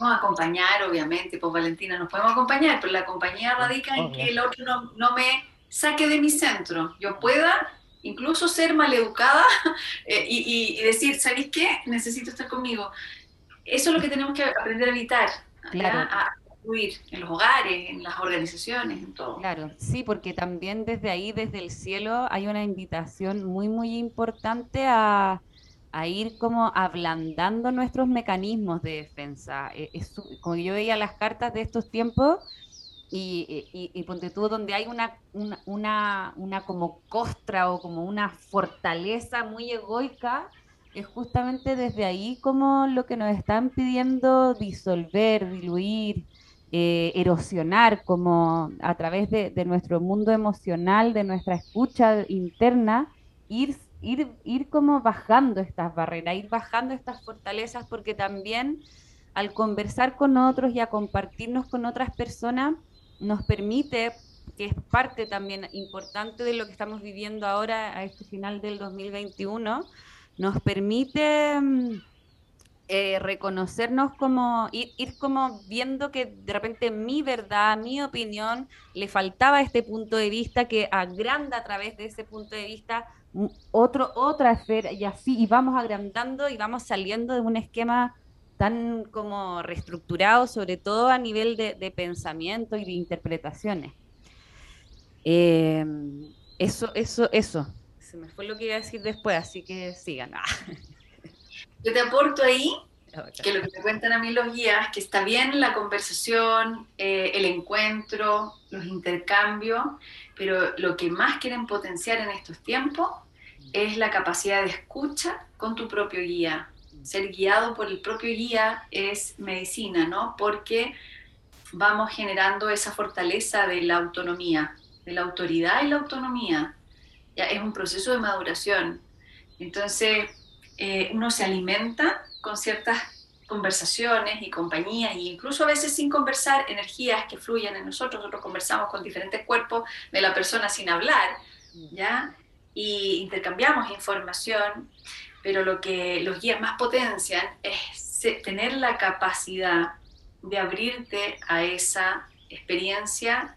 a acompañar, obviamente, pues Valentina, nos podemos acompañar, pero la compañía radica en que el otro no, me saque de mi centro. Yo pueda incluso ser maleducada eh, y, y, decir, ¿sabéis qué? Necesito estar conmigo. Eso es lo que tenemos que aprender a evitar, a incluir en los hogares, en las organizaciones, en todo. Claro, sí, porque también desde ahí, desde el cielo, hay una invitación muy, muy importante a a ir como ablandando nuestros mecanismos de defensa. E, es, como yo veía las cartas de estos tiempos y, y, ponte tú donde hay una, una, una, como costra o como una fortaleza muy egoica, es justamente desde ahí como lo que nos están pidiendo disolver, diluir, eh, erosionar, como a través de, de, nuestro mundo emocional, de nuestra escucha interna, ir ir, como bajando estas barreras, ir bajando estas fortalezas, porque también al conversar con otros y a compartirnos con otras personas, nos permite, que es parte también importante de lo que estamos viviendo ahora a este final del 2021, nos permite mm, eh, reconocernos como, ir, como viendo que de repente mi verdad, mi opinión, le faltaba este punto de vista que agranda a través de ese punto de vista otro, otra esfera y así, y vamos agrandando y vamos saliendo de un esquema tan como reestructurado, sobre todo a nivel de, pensamiento y de interpretaciones. Em, eso, eso, eso. Se me fue lo que iba a decir después, así que sigan. Yo te aporto ahí que lo que me cuentan a mí los guías, que está bien la conversación, eh, el encuentro, los intercambios, pero lo que más quieren potenciar en estos tiempos es la capacidad de escucha con tu propio guía. Ser guiado por el propio guía es medicina, ¿no? Porque vamos generando esa fortaleza de la autonomía, de la autoridad y la autonomía. Ya es un proceso de maduración. Entonces, eh, uno se alimenta con ciertas conversaciones y compañías, e incluso a veces sin conversar, energías que fluyen en nosotros. Nosotros conversamos con diferentes cuerpos de la persona sin hablar, ¿ya? y intercambiamos información, pero lo que los guías más potencian es tener la capacidad de abrirte a esa experiencia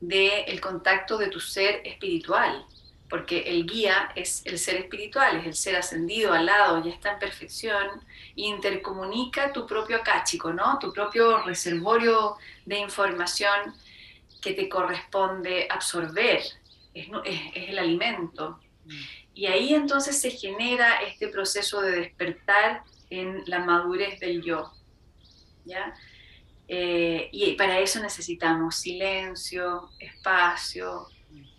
del el contacto de tu ser espiritual, porque el guía es el ser espiritual, es el ser ascendido al lado, ya está en perfección, e intercomunica tu propio acáchico, ¿no? tu propio reservorio de información que te corresponde absorber es, el alimento. Mm. Y ahí entonces se genera este proceso de despertar en la madurez del yo. ¿ya? Eh, y para eso necesitamos silencio, espacio,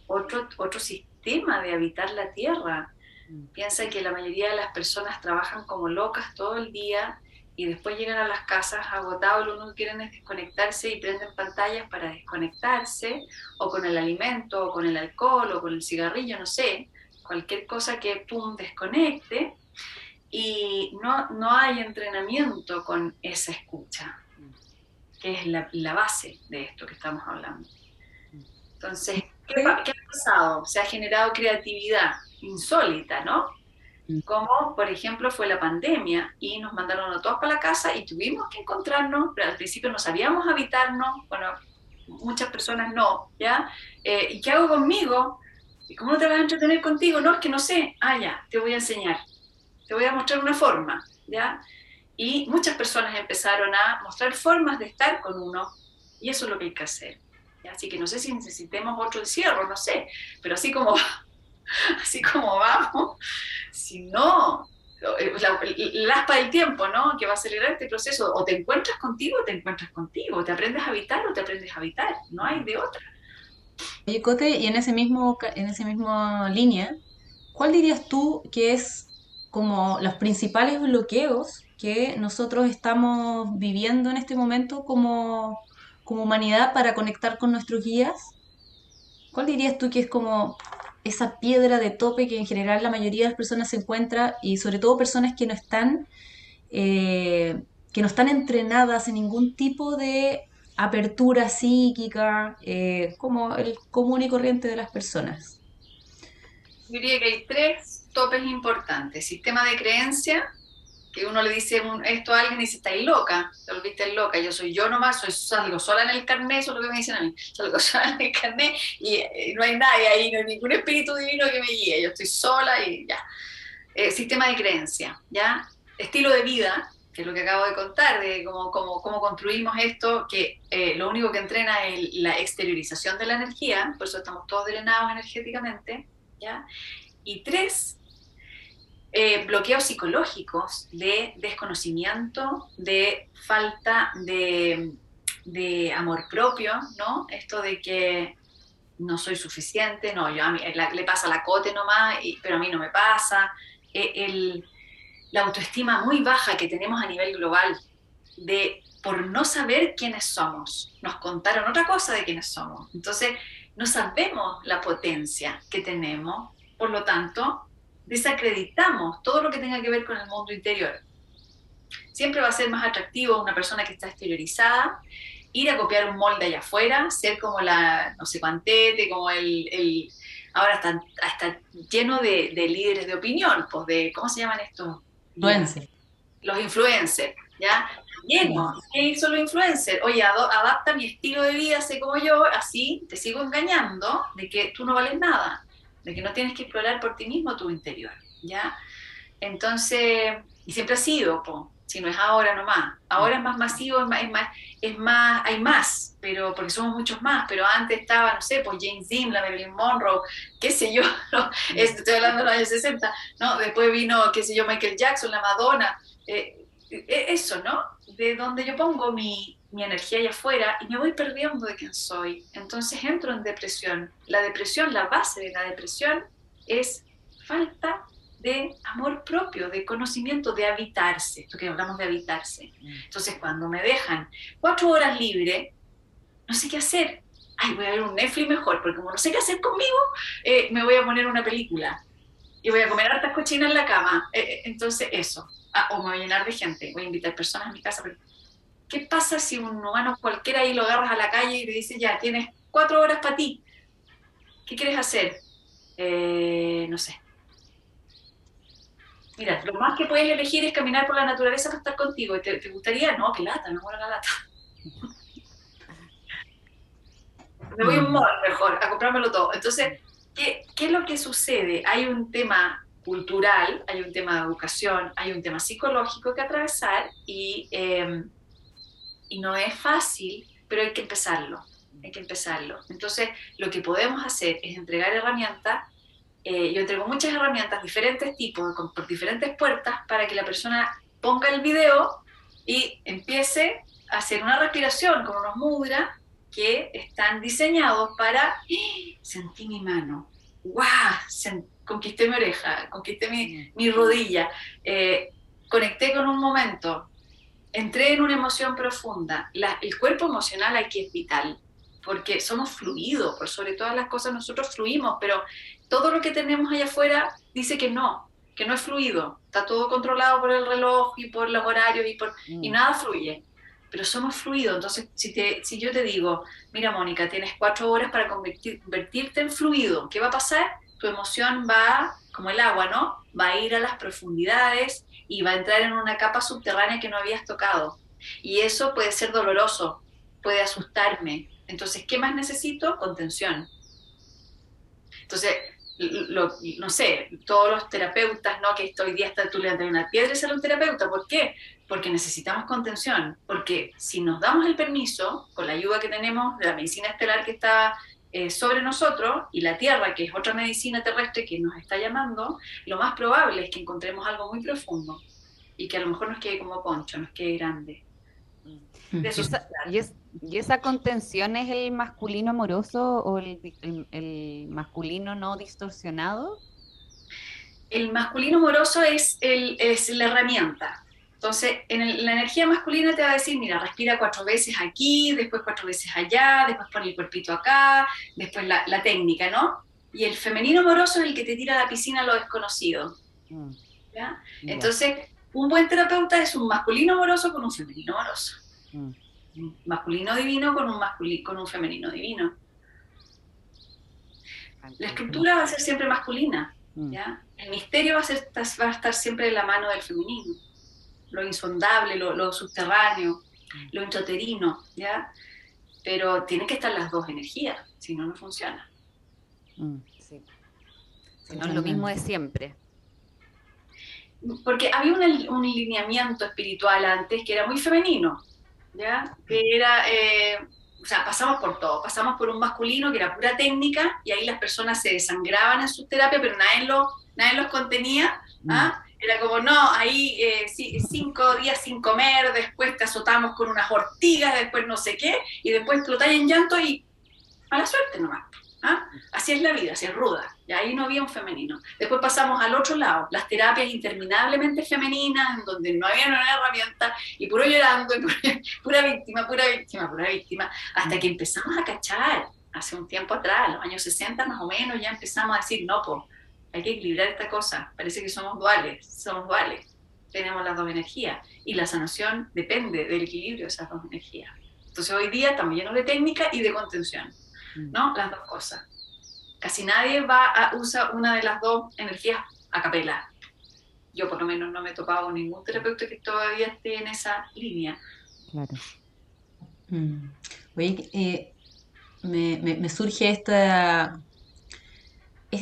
otro, otro sistema de habitar la tierra. Mm. Piensa que la mayoría de las personas trabajan como locas todo el día y después llegan a las casas agotados, lo único que quieren es desconectarse y prenden pantallas para desconectarse, o con el alimento, o con el alcohol, o con el cigarrillo, no sé, cualquier cosa que pum, desconecte, y no, no hay entrenamiento con esa escucha, que es la, la base de esto que estamos hablando. Entonces, ¿qué, ¿qué ha pasado? Se ha generado creatividad insólita, ¿no? Mm. como por ejemplo fue la pandemia y nos mandaron a todos para la casa y tuvimos que encontrarnos, pero al principio no sabíamos habitarnos, bueno, muchas personas no, ¿ya? Eh, ¿Y qué hago conmigo? ¿Y cómo te vas a entretener contigo? No, es que no sé. Ah, ya, te voy a enseñar. te voy a mostrar una forma, ¿ya? Y muchas personas empezaron a mostrar formas de estar con uno y eso es lo que hay que hacer. Así que no sé si necesitemos otro encierro, no sé, pero así como, así como vamos, si no, el aspa del tiempo, ¿no? Que va a acelerar este proceso, o te encuentras contigo o te encuentras contigo, te aprendes a habitar o te aprendes a habitar, no hay de otra. Oye, Cote, y en ese mismo, en ese mismo línea, ¿cuál dirías tú que es como los principales bloqueos que nosotros estamos viviendo en este momento como, como humanidad para conectar con nuestros guías? ¿Cuál dirías tú que es como esa piedra de tope que en general la mayoría de las personas se encuentra y sobre todo personas que no están eh, que no están entrenadas en ningún tipo de apertura psíquica eh, como el común y corriente de las personas. Diría que hay tres topes importantes. Sistema de creencia, que uno le dice esto a alguien y dice, estáis loca, te volviste loca, yo soy yo nomás, soy, salgo sola en el carnet, eso es lo que me dicen a mí, salgo sola en el carnet y, eh, no hay nadie ahí, no hay ningún espíritu divino que me guíe, yo estoy sola y ya. Eh, sistema de creencia, ¿ya? Estilo de vida, que es lo que acabo de contar, de cómo, cómo, cómo construimos esto, que eh, lo único que entrena es la exteriorización de la energía, por eso estamos todos drenados energéticamente, ¿ya? Y tres, eh, bloqueos psicológicos de desconocimiento, de falta de, amor propio, ¿no? Esto de que no soy suficiente, no, yo a mí le pasa la cote nomás, pero a mí no me pasa. E, la autoestima muy baja que tenemos a nivel global, de por no saber quiénes somos. Nos contaron otra cosa de quiénes somos. Entonces, no sabemos la potencia que tenemos, por lo tanto, desacreditamos todo lo que tenga que ver con el mundo interior. Siempre va a ser más atractivo una persona que está exteriorizada ir a copiar un molde allá afuera, ser como la, no sé, cuantete, como el, el ahora está, está lleno de, de, líderes de opinión, pues de, ¿cómo se llaman estos? Influencers. Los influencers, ¿ya? Lleno. ¿Qué hizo los influencers? Oye, adapta mi estilo de vida, sé como yo, así te sigo engañando de que tú no vales nada de que no tienes que explorar por ti mismo tu interior, ¿ya? Entonces, y siempre ha sido, si no es ahora nomás, ahora es más masivo, es más, es más, hay más, pero porque somos muchos más, pero antes estaba, no sé, pues James Dean, la Marilyn Monroe, qué sé yo, estoy hablando de los años 60, ¿no? Después vino, qué sé yo, Michael Jackson, la Madonna, eh, eh, eso, ¿no? De donde yo pongo mi, mi energía allá afuera y me voy perdiendo de quién soy. Entonces entro en depresión. La depresión, la base de la depresión es falta de amor propio, de conocimiento, de habitarse, esto que hablamos de habitarse. Mm. Entonces cuando me dejan cuatro horas libre, no sé qué hacer. Ay, voy a ver un Netflix mejor, porque como no sé qué hacer conmigo, eh, me voy a poner una película y voy a comer hartas cochinas en la cama. Eh, eh, entonces eso. Ah, o me voy a llenar de gente, voy a invitar personas a mi casa. Pero ¿Qué pasa si un humano cualquiera ahí lo agarras a la calle y le dice, ya, tienes cuatro horas para ti? ¿Qué quieres hacer? Eh, no sé. Mira, lo más que puedes elegir es caminar por la naturaleza para estar contigo. ¿Te, te gustaría? No, qué lata, no muero la lata. Me voy a un mall mejor, a comprármelo todo. Entonces, ¿qué, ¿qué es lo que sucede? Hay un tema cultural, hay un tema de educación, hay un tema psicológico que atravesar y eh, y no es fácil, pero hay que empezarlo, hay que empezarlo. Entonces, lo que podemos hacer es entregar herramientas. Eh, yo entrego muchas herramientas, diferentes tipos, por diferentes puertas, para que la persona ponga el video y empiece a hacer una respiración con unos mudras que están diseñados para ¡Ah! sentir mi mano, ¡guau! conquisté mi oreja, conquisté mi, mi rodilla, eh, conecté con un momento, entré en una emoción profunda. el cuerpo emocional aquí es vital, porque somos fluidos, por sobre todas las cosas nosotros fluimos, pero todo lo que tenemos allá afuera dice que no, que no es fluido, está todo controlado por el reloj y por los horarios y, por, y mm. nada fluye, pero somos fluidos, entonces si, te, si yo te digo, mira Mónica, tienes cuatro horas para convertirte en fluido, ¿qué va a pasar? Tu emoción va, como el agua, ¿no? Va a ir a las profundidades, y va a entrar en una capa subterránea que no habías tocado. Y eso puede ser doloroso, puede asustarme. Entonces, ¿qué más necesito? Contención. Entonces, no sé, todos los terapeutas, ¿no? Que hoy día está tú le una piedra y sale un terapeuta. ¿Por qué? Porque necesitamos contención. Porque si nos damos el permiso, con la ayuda que tenemos de la medicina estelar que está eh, sobre nosotros y la Tierra, que es otra medicina terrestre que nos está llamando, lo más probable es que encontremos algo muy profundo y que a lo mejor nos quede como poncho, nos quede grande. Mm. ¿Y, esa, contención es el masculino amoroso o el, masculino no distorsionado? El masculino amoroso es, el, es la herramienta. Entonces, en la energía masculina te va a decir, mira, respira cuatro veces aquí, después cuatro veces allá, después pon el cuerpito acá, después la, técnica, ¿no? Y el femenino amoroso es el que te tira a la piscina a lo desconocido. Mm. ¿ya? Entonces, un buen terapeuta es un masculino amoroso con un femenino amoroso. Mm. Masculino divino con un, masculino, con un femenino divino. La estructura va a ser siempre masculina. Mm. ¿ya? El misterio va a, ser, va a estar siempre en la mano del femenino. Lo insondable, lo, subterráneo, mm. lo introterino. ¿ya? Pero tienen que estar las dos energías, si no, no funciona. Sí. Si no es lo mismo de siempre porque había un, un, lineamiento espiritual antes que era muy femenino, ¿ya? Que era, eh, o sea, pasamos por todo, pasamos por un masculino que era pura técnica y ahí las personas se desangraban en su terapia, pero nadie, lo, nadie los contenía, ¿ah? Mm. Era como, no, ahí eh, cinco días sin comer, después te azotamos con unas ortigas, después no sé qué, y después explotáis en llanto y mala suerte nomás. ¿Ah? Así es la vida, así es ruda. Y ahí no había un femenino. Después pasamos al otro lado, las terapias interminablemente femeninas, en donde no había una herramienta, y puro llorando, pura, víctima, pura víctima, pura víctima, hasta que empezamos a cachar, hace un tiempo atrás, los años 60 más o menos, ya empezamos a decir, no, pues, hay que equilibrar esta cosa. Parece que somos duales, somos duales. Tenemos las dos energías. Y la sanación depende del equilibrio de esas dos energías. Entonces hoy día estamos llenos de técnica y de contención. ¿no? Las dos cosas. Casi nadie va a usa una de las dos energías a capela. Yo por lo menos no me he topado ningún terapeuta que todavía esté en esa línea. Claro. Mm. Oye, eh, me, surge esta,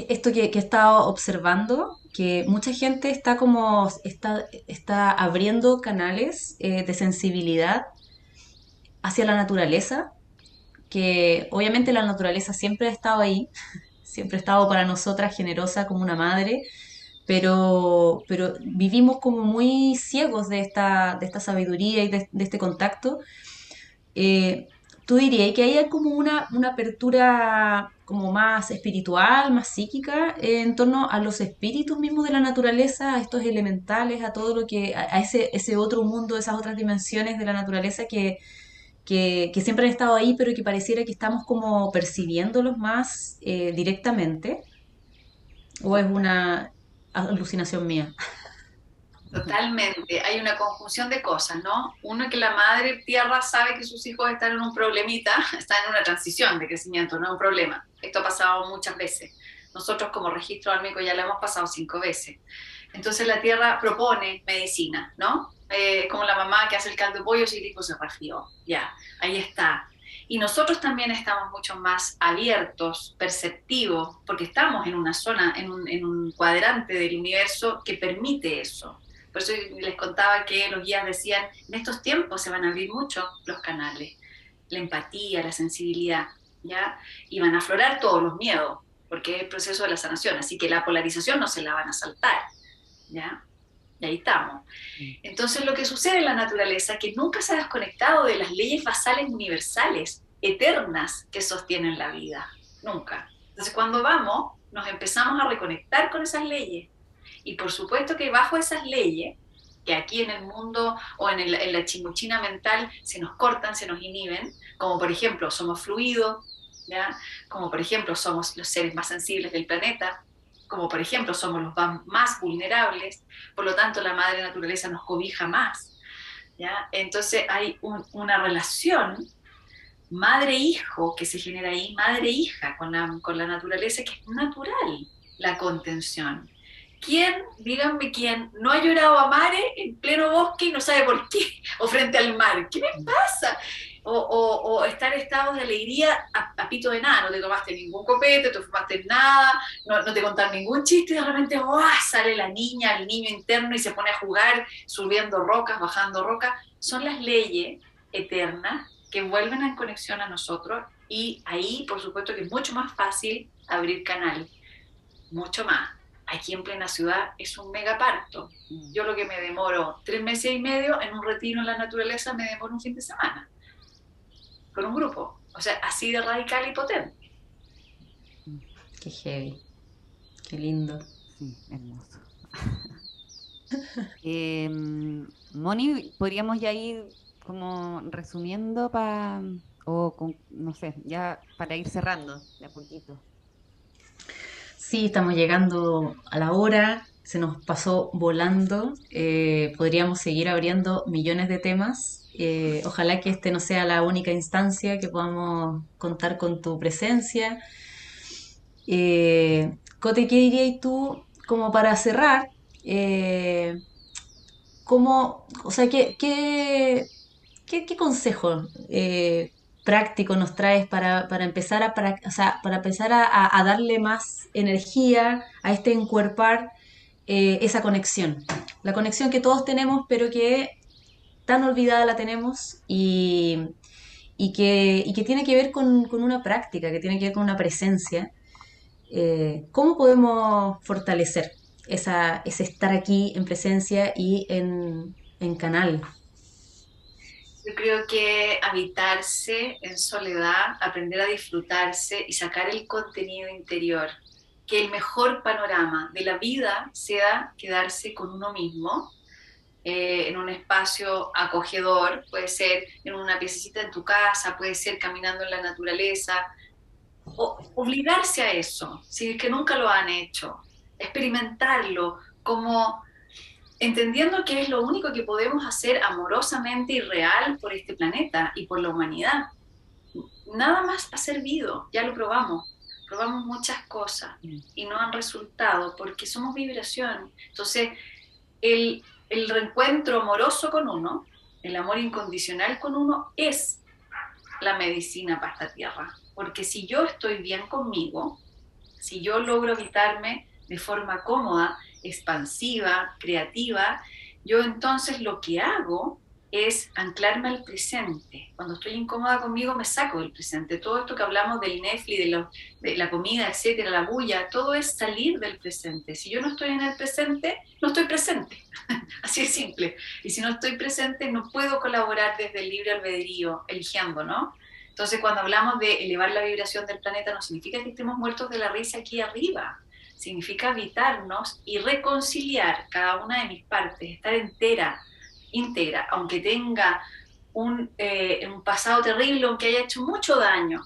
esto que, he estado observando, que mucha gente está como, está, está abriendo canales eh, de sensibilidad hacia la naturaleza que obviamente la naturaleza siempre ha estado ahí, siempre ha estado para nosotras generosa como una madre, pero, pero vivimos como muy ciegos de esta, de esta sabiduría y de, este contacto. Eh, ¿Tú dirías que hay como una, una, apertura como más espiritual, más psíquica, en torno a los espíritus mismos de la naturaleza, a estos elementales, a todo lo que, a, ese, ese otro mundo, esas otras dimensiones de la naturaleza que, que, siempre han estado ahí, pero que pareciera que estamos como percibiéndolos más eh, directamente? ¿O es una alucinación mía? Totalmente, hay una conjunción de cosas, ¿no? Uno que la madre tierra sabe que sus hijos están en un problemita, están en una transición de crecimiento, no un problema. Esto ha pasado muchas veces. Nosotros como registro álmico ya lo hemos pasado cinco veces. Entonces la tierra propone medicina, ¿no? Eh, como la mamá que hace el caldo de pollo si el hijo se resfrió. Ya, ahí está. Y nosotros también estamos mucho más abiertos, perceptivos, porque estamos en una zona, en un cuadrante del universo que permite eso. Por eso les contaba que los guías decían, en estos tiempos se van a abrir mucho los canales, la empatía, la sensibilidad, ¿ya? Y van a aflorar todos los miedos, porque es el proceso de la sanación, así que la polarización no se la van a saltar, ¿ya? Y ahí estamos. Mm. Entonces lo que sucede en la naturaleza es que nunca se ha desconectado de las leyes basales universales, eternas, que sostienen la vida. Nunca. Entonces cuando vamos, nos empezamos a reconectar con esas leyes. Y por supuesto que bajo esas leyes, que aquí en el mundo o en, en la chimuchina mental se nos cortan, se nos inhiben, como por ejemplo somos fluidos, como por ejemplo somos los seres más sensibles del planeta, como por ejemplo somos los más vulnerables, por lo tanto la madre naturaleza nos cobija más. ¿ya? Entonces hay una relación madre-hijo que se genera ahí, madre-hija con la, con la naturaleza, que es natural la contención. ¿Quién, díganme quién, no ha llorado a mare en pleno bosque y no sabe por qué? O frente al mar. ¿Qué me pasa? o, estar en estados de alegría a, pito de nada, no te tomaste ningún copete, no te fumaste nada, no, te contaron ningún chiste y de repente sale la niña, el niño interno y se pone a jugar subiendo rocas, bajando rocas. Son las leyes eternas que vuelven en conexión a nosotros y ahí por supuesto que es mucho más fácil abrir canal, mucho más. Aquí en plena ciudad es un mega parto. Mm. Yo lo que me demoro tres meses y medio en un retiro en la naturaleza me demoro un fin de semana con un grupo. O sea, así de radical y potente. Qué heavy. Qué lindo. Sí, hermoso. Em, Moni, podríamos ya ir como resumiendo para, o con, no sé, ya para ir cerrando de a poquito. Sí, estamos llegando a la hora, se nos pasó volando, eh, podríamos seguir abriendo millones de temas, eh, ojalá que este no sea la única instancia que podamos contar con tu presencia. Eh, Cote, ¿qué dirías tú como para cerrar? Eh, ¿cómo, o sea, ¿qué, qué, qué, consejo eh, práctico nos traes para, empezar, a, para, para empezar a, darle más energía a este encuerpar esa conexión? La conexión que todos tenemos, pero que tan olvidada la tenemos y, que, que, tiene que ver con, una práctica, que tiene que ver con una presencia. Eh, ¿Cómo podemos fortalecer esa, ese estar aquí en presencia y en, en canal? Yo creo que habitarse en soledad, aprender a disfrutarse y sacar el contenido interior, que el mejor panorama de la vida sea quedarse con uno mismo eh, en un espacio acogedor, puede ser en una piececita en tu casa, puede ser caminando en la naturaleza, o obligarse a eso, si es que nunca lo han hecho, experimentarlo como entendiendo que es lo único que podemos hacer amorosamente y real por este planeta y por la humanidad. Nada más ha servido, ya lo probamos, probamos muchas cosas y no han resultado porque somos vibración. Entonces, el el reencuentro amoroso con uno, el amor incondicional con uno, es la medicina para esta tierra. Porque si yo estoy bien conmigo, si yo logro habitarme de forma cómoda, expansiva, creativa, yo entonces lo que hago es anclarme al presente. Cuando estoy incómoda conmigo me saco del presente. Todo esto que hablamos del Netflix, de, de, la comida, etcétera, la bulla, todo es salir del presente. Si yo no estoy en el presente, no estoy presente. Así es simple. Y si no estoy presente, no puedo colaborar desde el libre albedrío, eligiendo, ¿no? Entonces, cuando hablamos de elevar la vibración del planeta, no significa que estemos muertos de la risa aquí arriba. Significa habitarnos y reconciliar cada una de mis partes, estar entera, íntegra, aunque tenga eh, un, pasado terrible, aunque haya hecho mucho daño,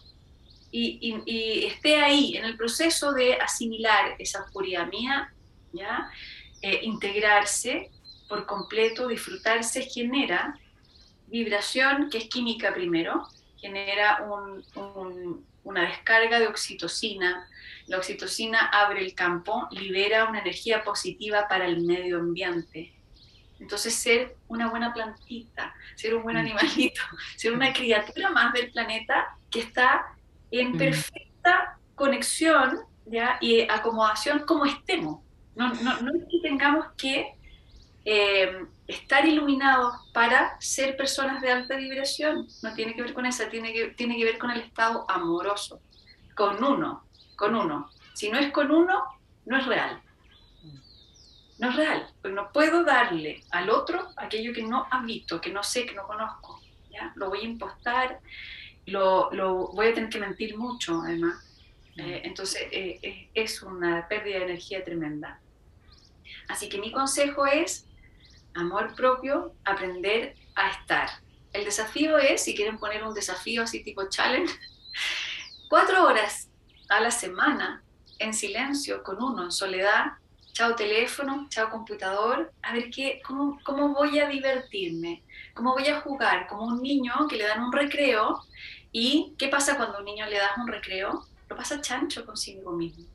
y, esté ahí en el proceso de asimilar esa oscuridad mía, ¿ya? Eh, integrarse por completo, disfrutarse, genera vibración, que es química primero, genera una descarga de oxitocina. La oxitocina abre el campo, libera una energía positiva para el medio ambiente. Entonces, ser una buena plantita, ser un buen mm. animalito, ser una criatura más del planeta que está en mm. perfecta conexión ¿ya? y acomodación como estemos. No, no, no es que tengamos que eh, estar iluminados para ser personas de alta vibración. No tiene que ver con esa, tiene que, tiene que ver con el estado amoroso, con uno, con uno. Si no es con uno, no es real no es real, porque no puedo darle al otro aquello que no habito, que no sé, que no conozco. ¿ya? Lo voy a impostar, lo, lo voy a tener que mentir mucho, además. Eh, entonces, eh, eh, es una pérdida de energía tremenda. Así que mi consejo es amor propio, aprender a estar. El desafío es, si quieren poner un desafío así tipo challenge, cuatro horas a la semana en silencio con uno, en soledad, chao teléfono, chao computador, a ver qué, cómo, cómo voy a divertirme, cómo voy a jugar, como un niño que le dan un recreo y qué pasa cuando a un niño le das un recreo, lo pasa chancho consigo mismo.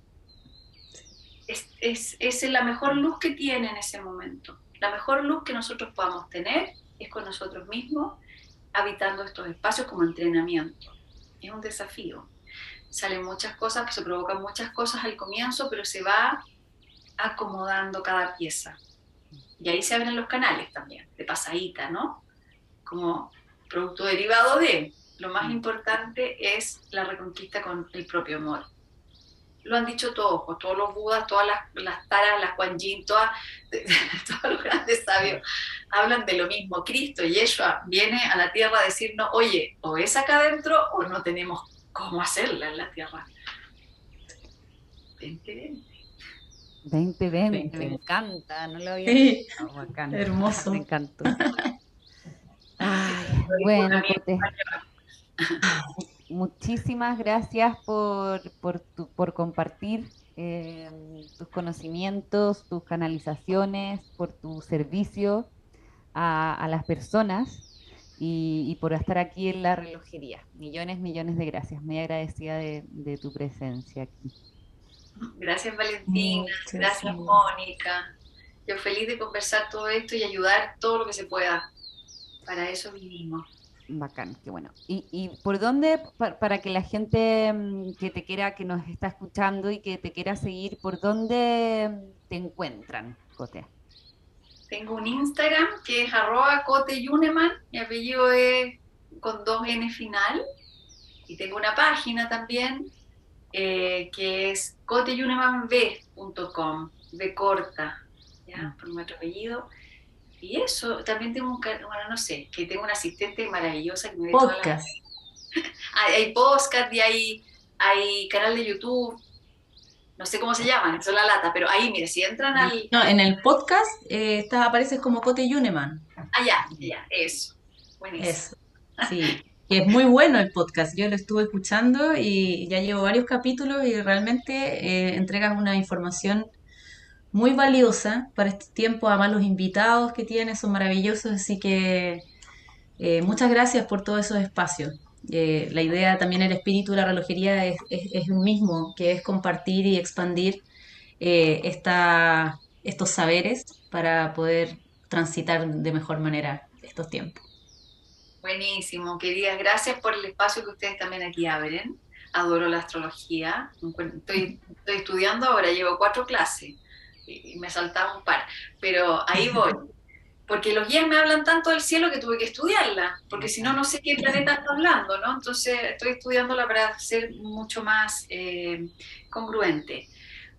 Es, es, es la mejor luz que tiene en ese momento. La mejor luz que nosotros podamos tener es con nosotros mismos habitando estos espacios como entrenamiento. Es un desafío. Salen muchas cosas, se provocan muchas cosas al comienzo, pero se va acomodando cada pieza. Y ahí se abren los canales también, de pasadita, ¿no? Como producto derivado de. Lo más mm. importante es la reconquista con el propio amor. Lo han dicho todos, pues, todos los budas, todas las, las taras, las Kuan todas, todos los grandes sabios hablan de lo mismo. Cristo, Yeshua, viene a la tierra a decirnos, oye, o es acá adentro o no tenemos cómo hacerla en la tierra. Vente, vente. 2020, me encanta, no lo había sí, Hermoso. Me encantó. bueno, muchísimas gracias por, por, por compartir eh, tus conocimientos, tus canalizaciones, por tu servicio a, a las personas y, y, por estar aquí en la relojería. Millones, millones de gracias. Muy agradecida de, de tu presencia aquí. Gracias Valentina, gracias Mónica. Yo feliz de conversar todo esto y ayudar todo lo que se pueda. Para eso vinimos. Bacán, qué bueno. ¿Y, y por dónde, para, que la gente mm, que te quiera, que nos está escuchando y que te quiera seguir, por dónde te encuentran, Cote? Tengo un Instagram que es arroba Cote Yuneman, mi apellido es con dos N final, y tengo una página también eh, que es coteyunemanb.com, de corta, ¿ya? Mm. por nuestro apellido. Y eso, también tengo un, bueno, no sé, que tengo una asistente maravillosa que me ve podcast. hay, hay, podcast y hay, hay canal de YouTube, no sé cómo se llaman, eso es la lata, pero ahí, mire, si entran al... No, en el podcast eh, apareces como Cote Yuneman. Ah, ya, ya, eso. Buenísimo. Eso, sí es muy bueno el podcast. Yo lo estuve escuchando y ya llevo varios capítulos y realmente eh, entregas una información muy valiosa para este tiempo. Además, los invitados que tienes son maravillosos, así que eh, muchas gracias por todos esos espacios. Eh, la idea también, el espíritu de la relojería es, es, un mismo, que es compartir y expandir esta, estos saberes para poder transitar de mejor manera estos tiempos. Buenísimo, queridas, gracias por el espacio que ustedes también aquí abren. Adoro la astrología. Estoy, estoy estudiando ahora, llevo cuatro clases y me saltaba un par, pero ahí voy. Porque los guías me hablan tanto del cielo que tuve que estudiarla, porque si no, no sé qué planeta está hablando, ¿no? Entonces estoy estudiándola para ser mucho más eh, congruente.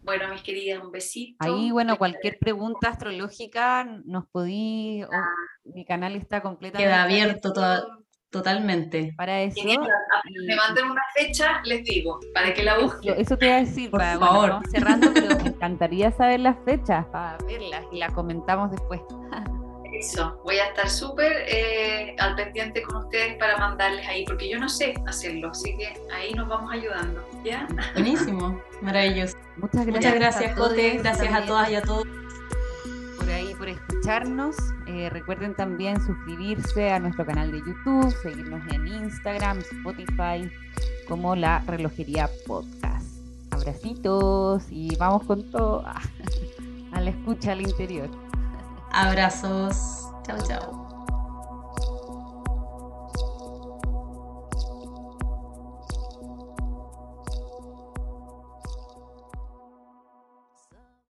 Bueno, mis queridas, un besito. Ahí, bueno, cualquier pregunta astrológica nos podí, ah. mi canal está completamente Queda abierto totalmente. Para eso. me manden una fecha, les digo, para que la busquen. Eso te iba a decir, por favor. cerrando, pero me encantaría saber las fechas para verlas y las comentamos después. Eso, voy a estar súper eh, al pendiente con ustedes para mandarles ahí, porque yo no sé hacerlo, así que ahí nos vamos ayudando, ¿ya? Buenísimo, maravilloso. Muchas gracias. Muchas gracias, Cote, gracias a todas y a todos. Por ahí, por escucharnos. Eh, recuerden también suscribirse a nuestro canal de YouTube, seguirnos en Instagram, Spotify, como la Relojería Podcast. Abracitos y vamos con todo a la escucha al interior. Abrazos. Chao, chao.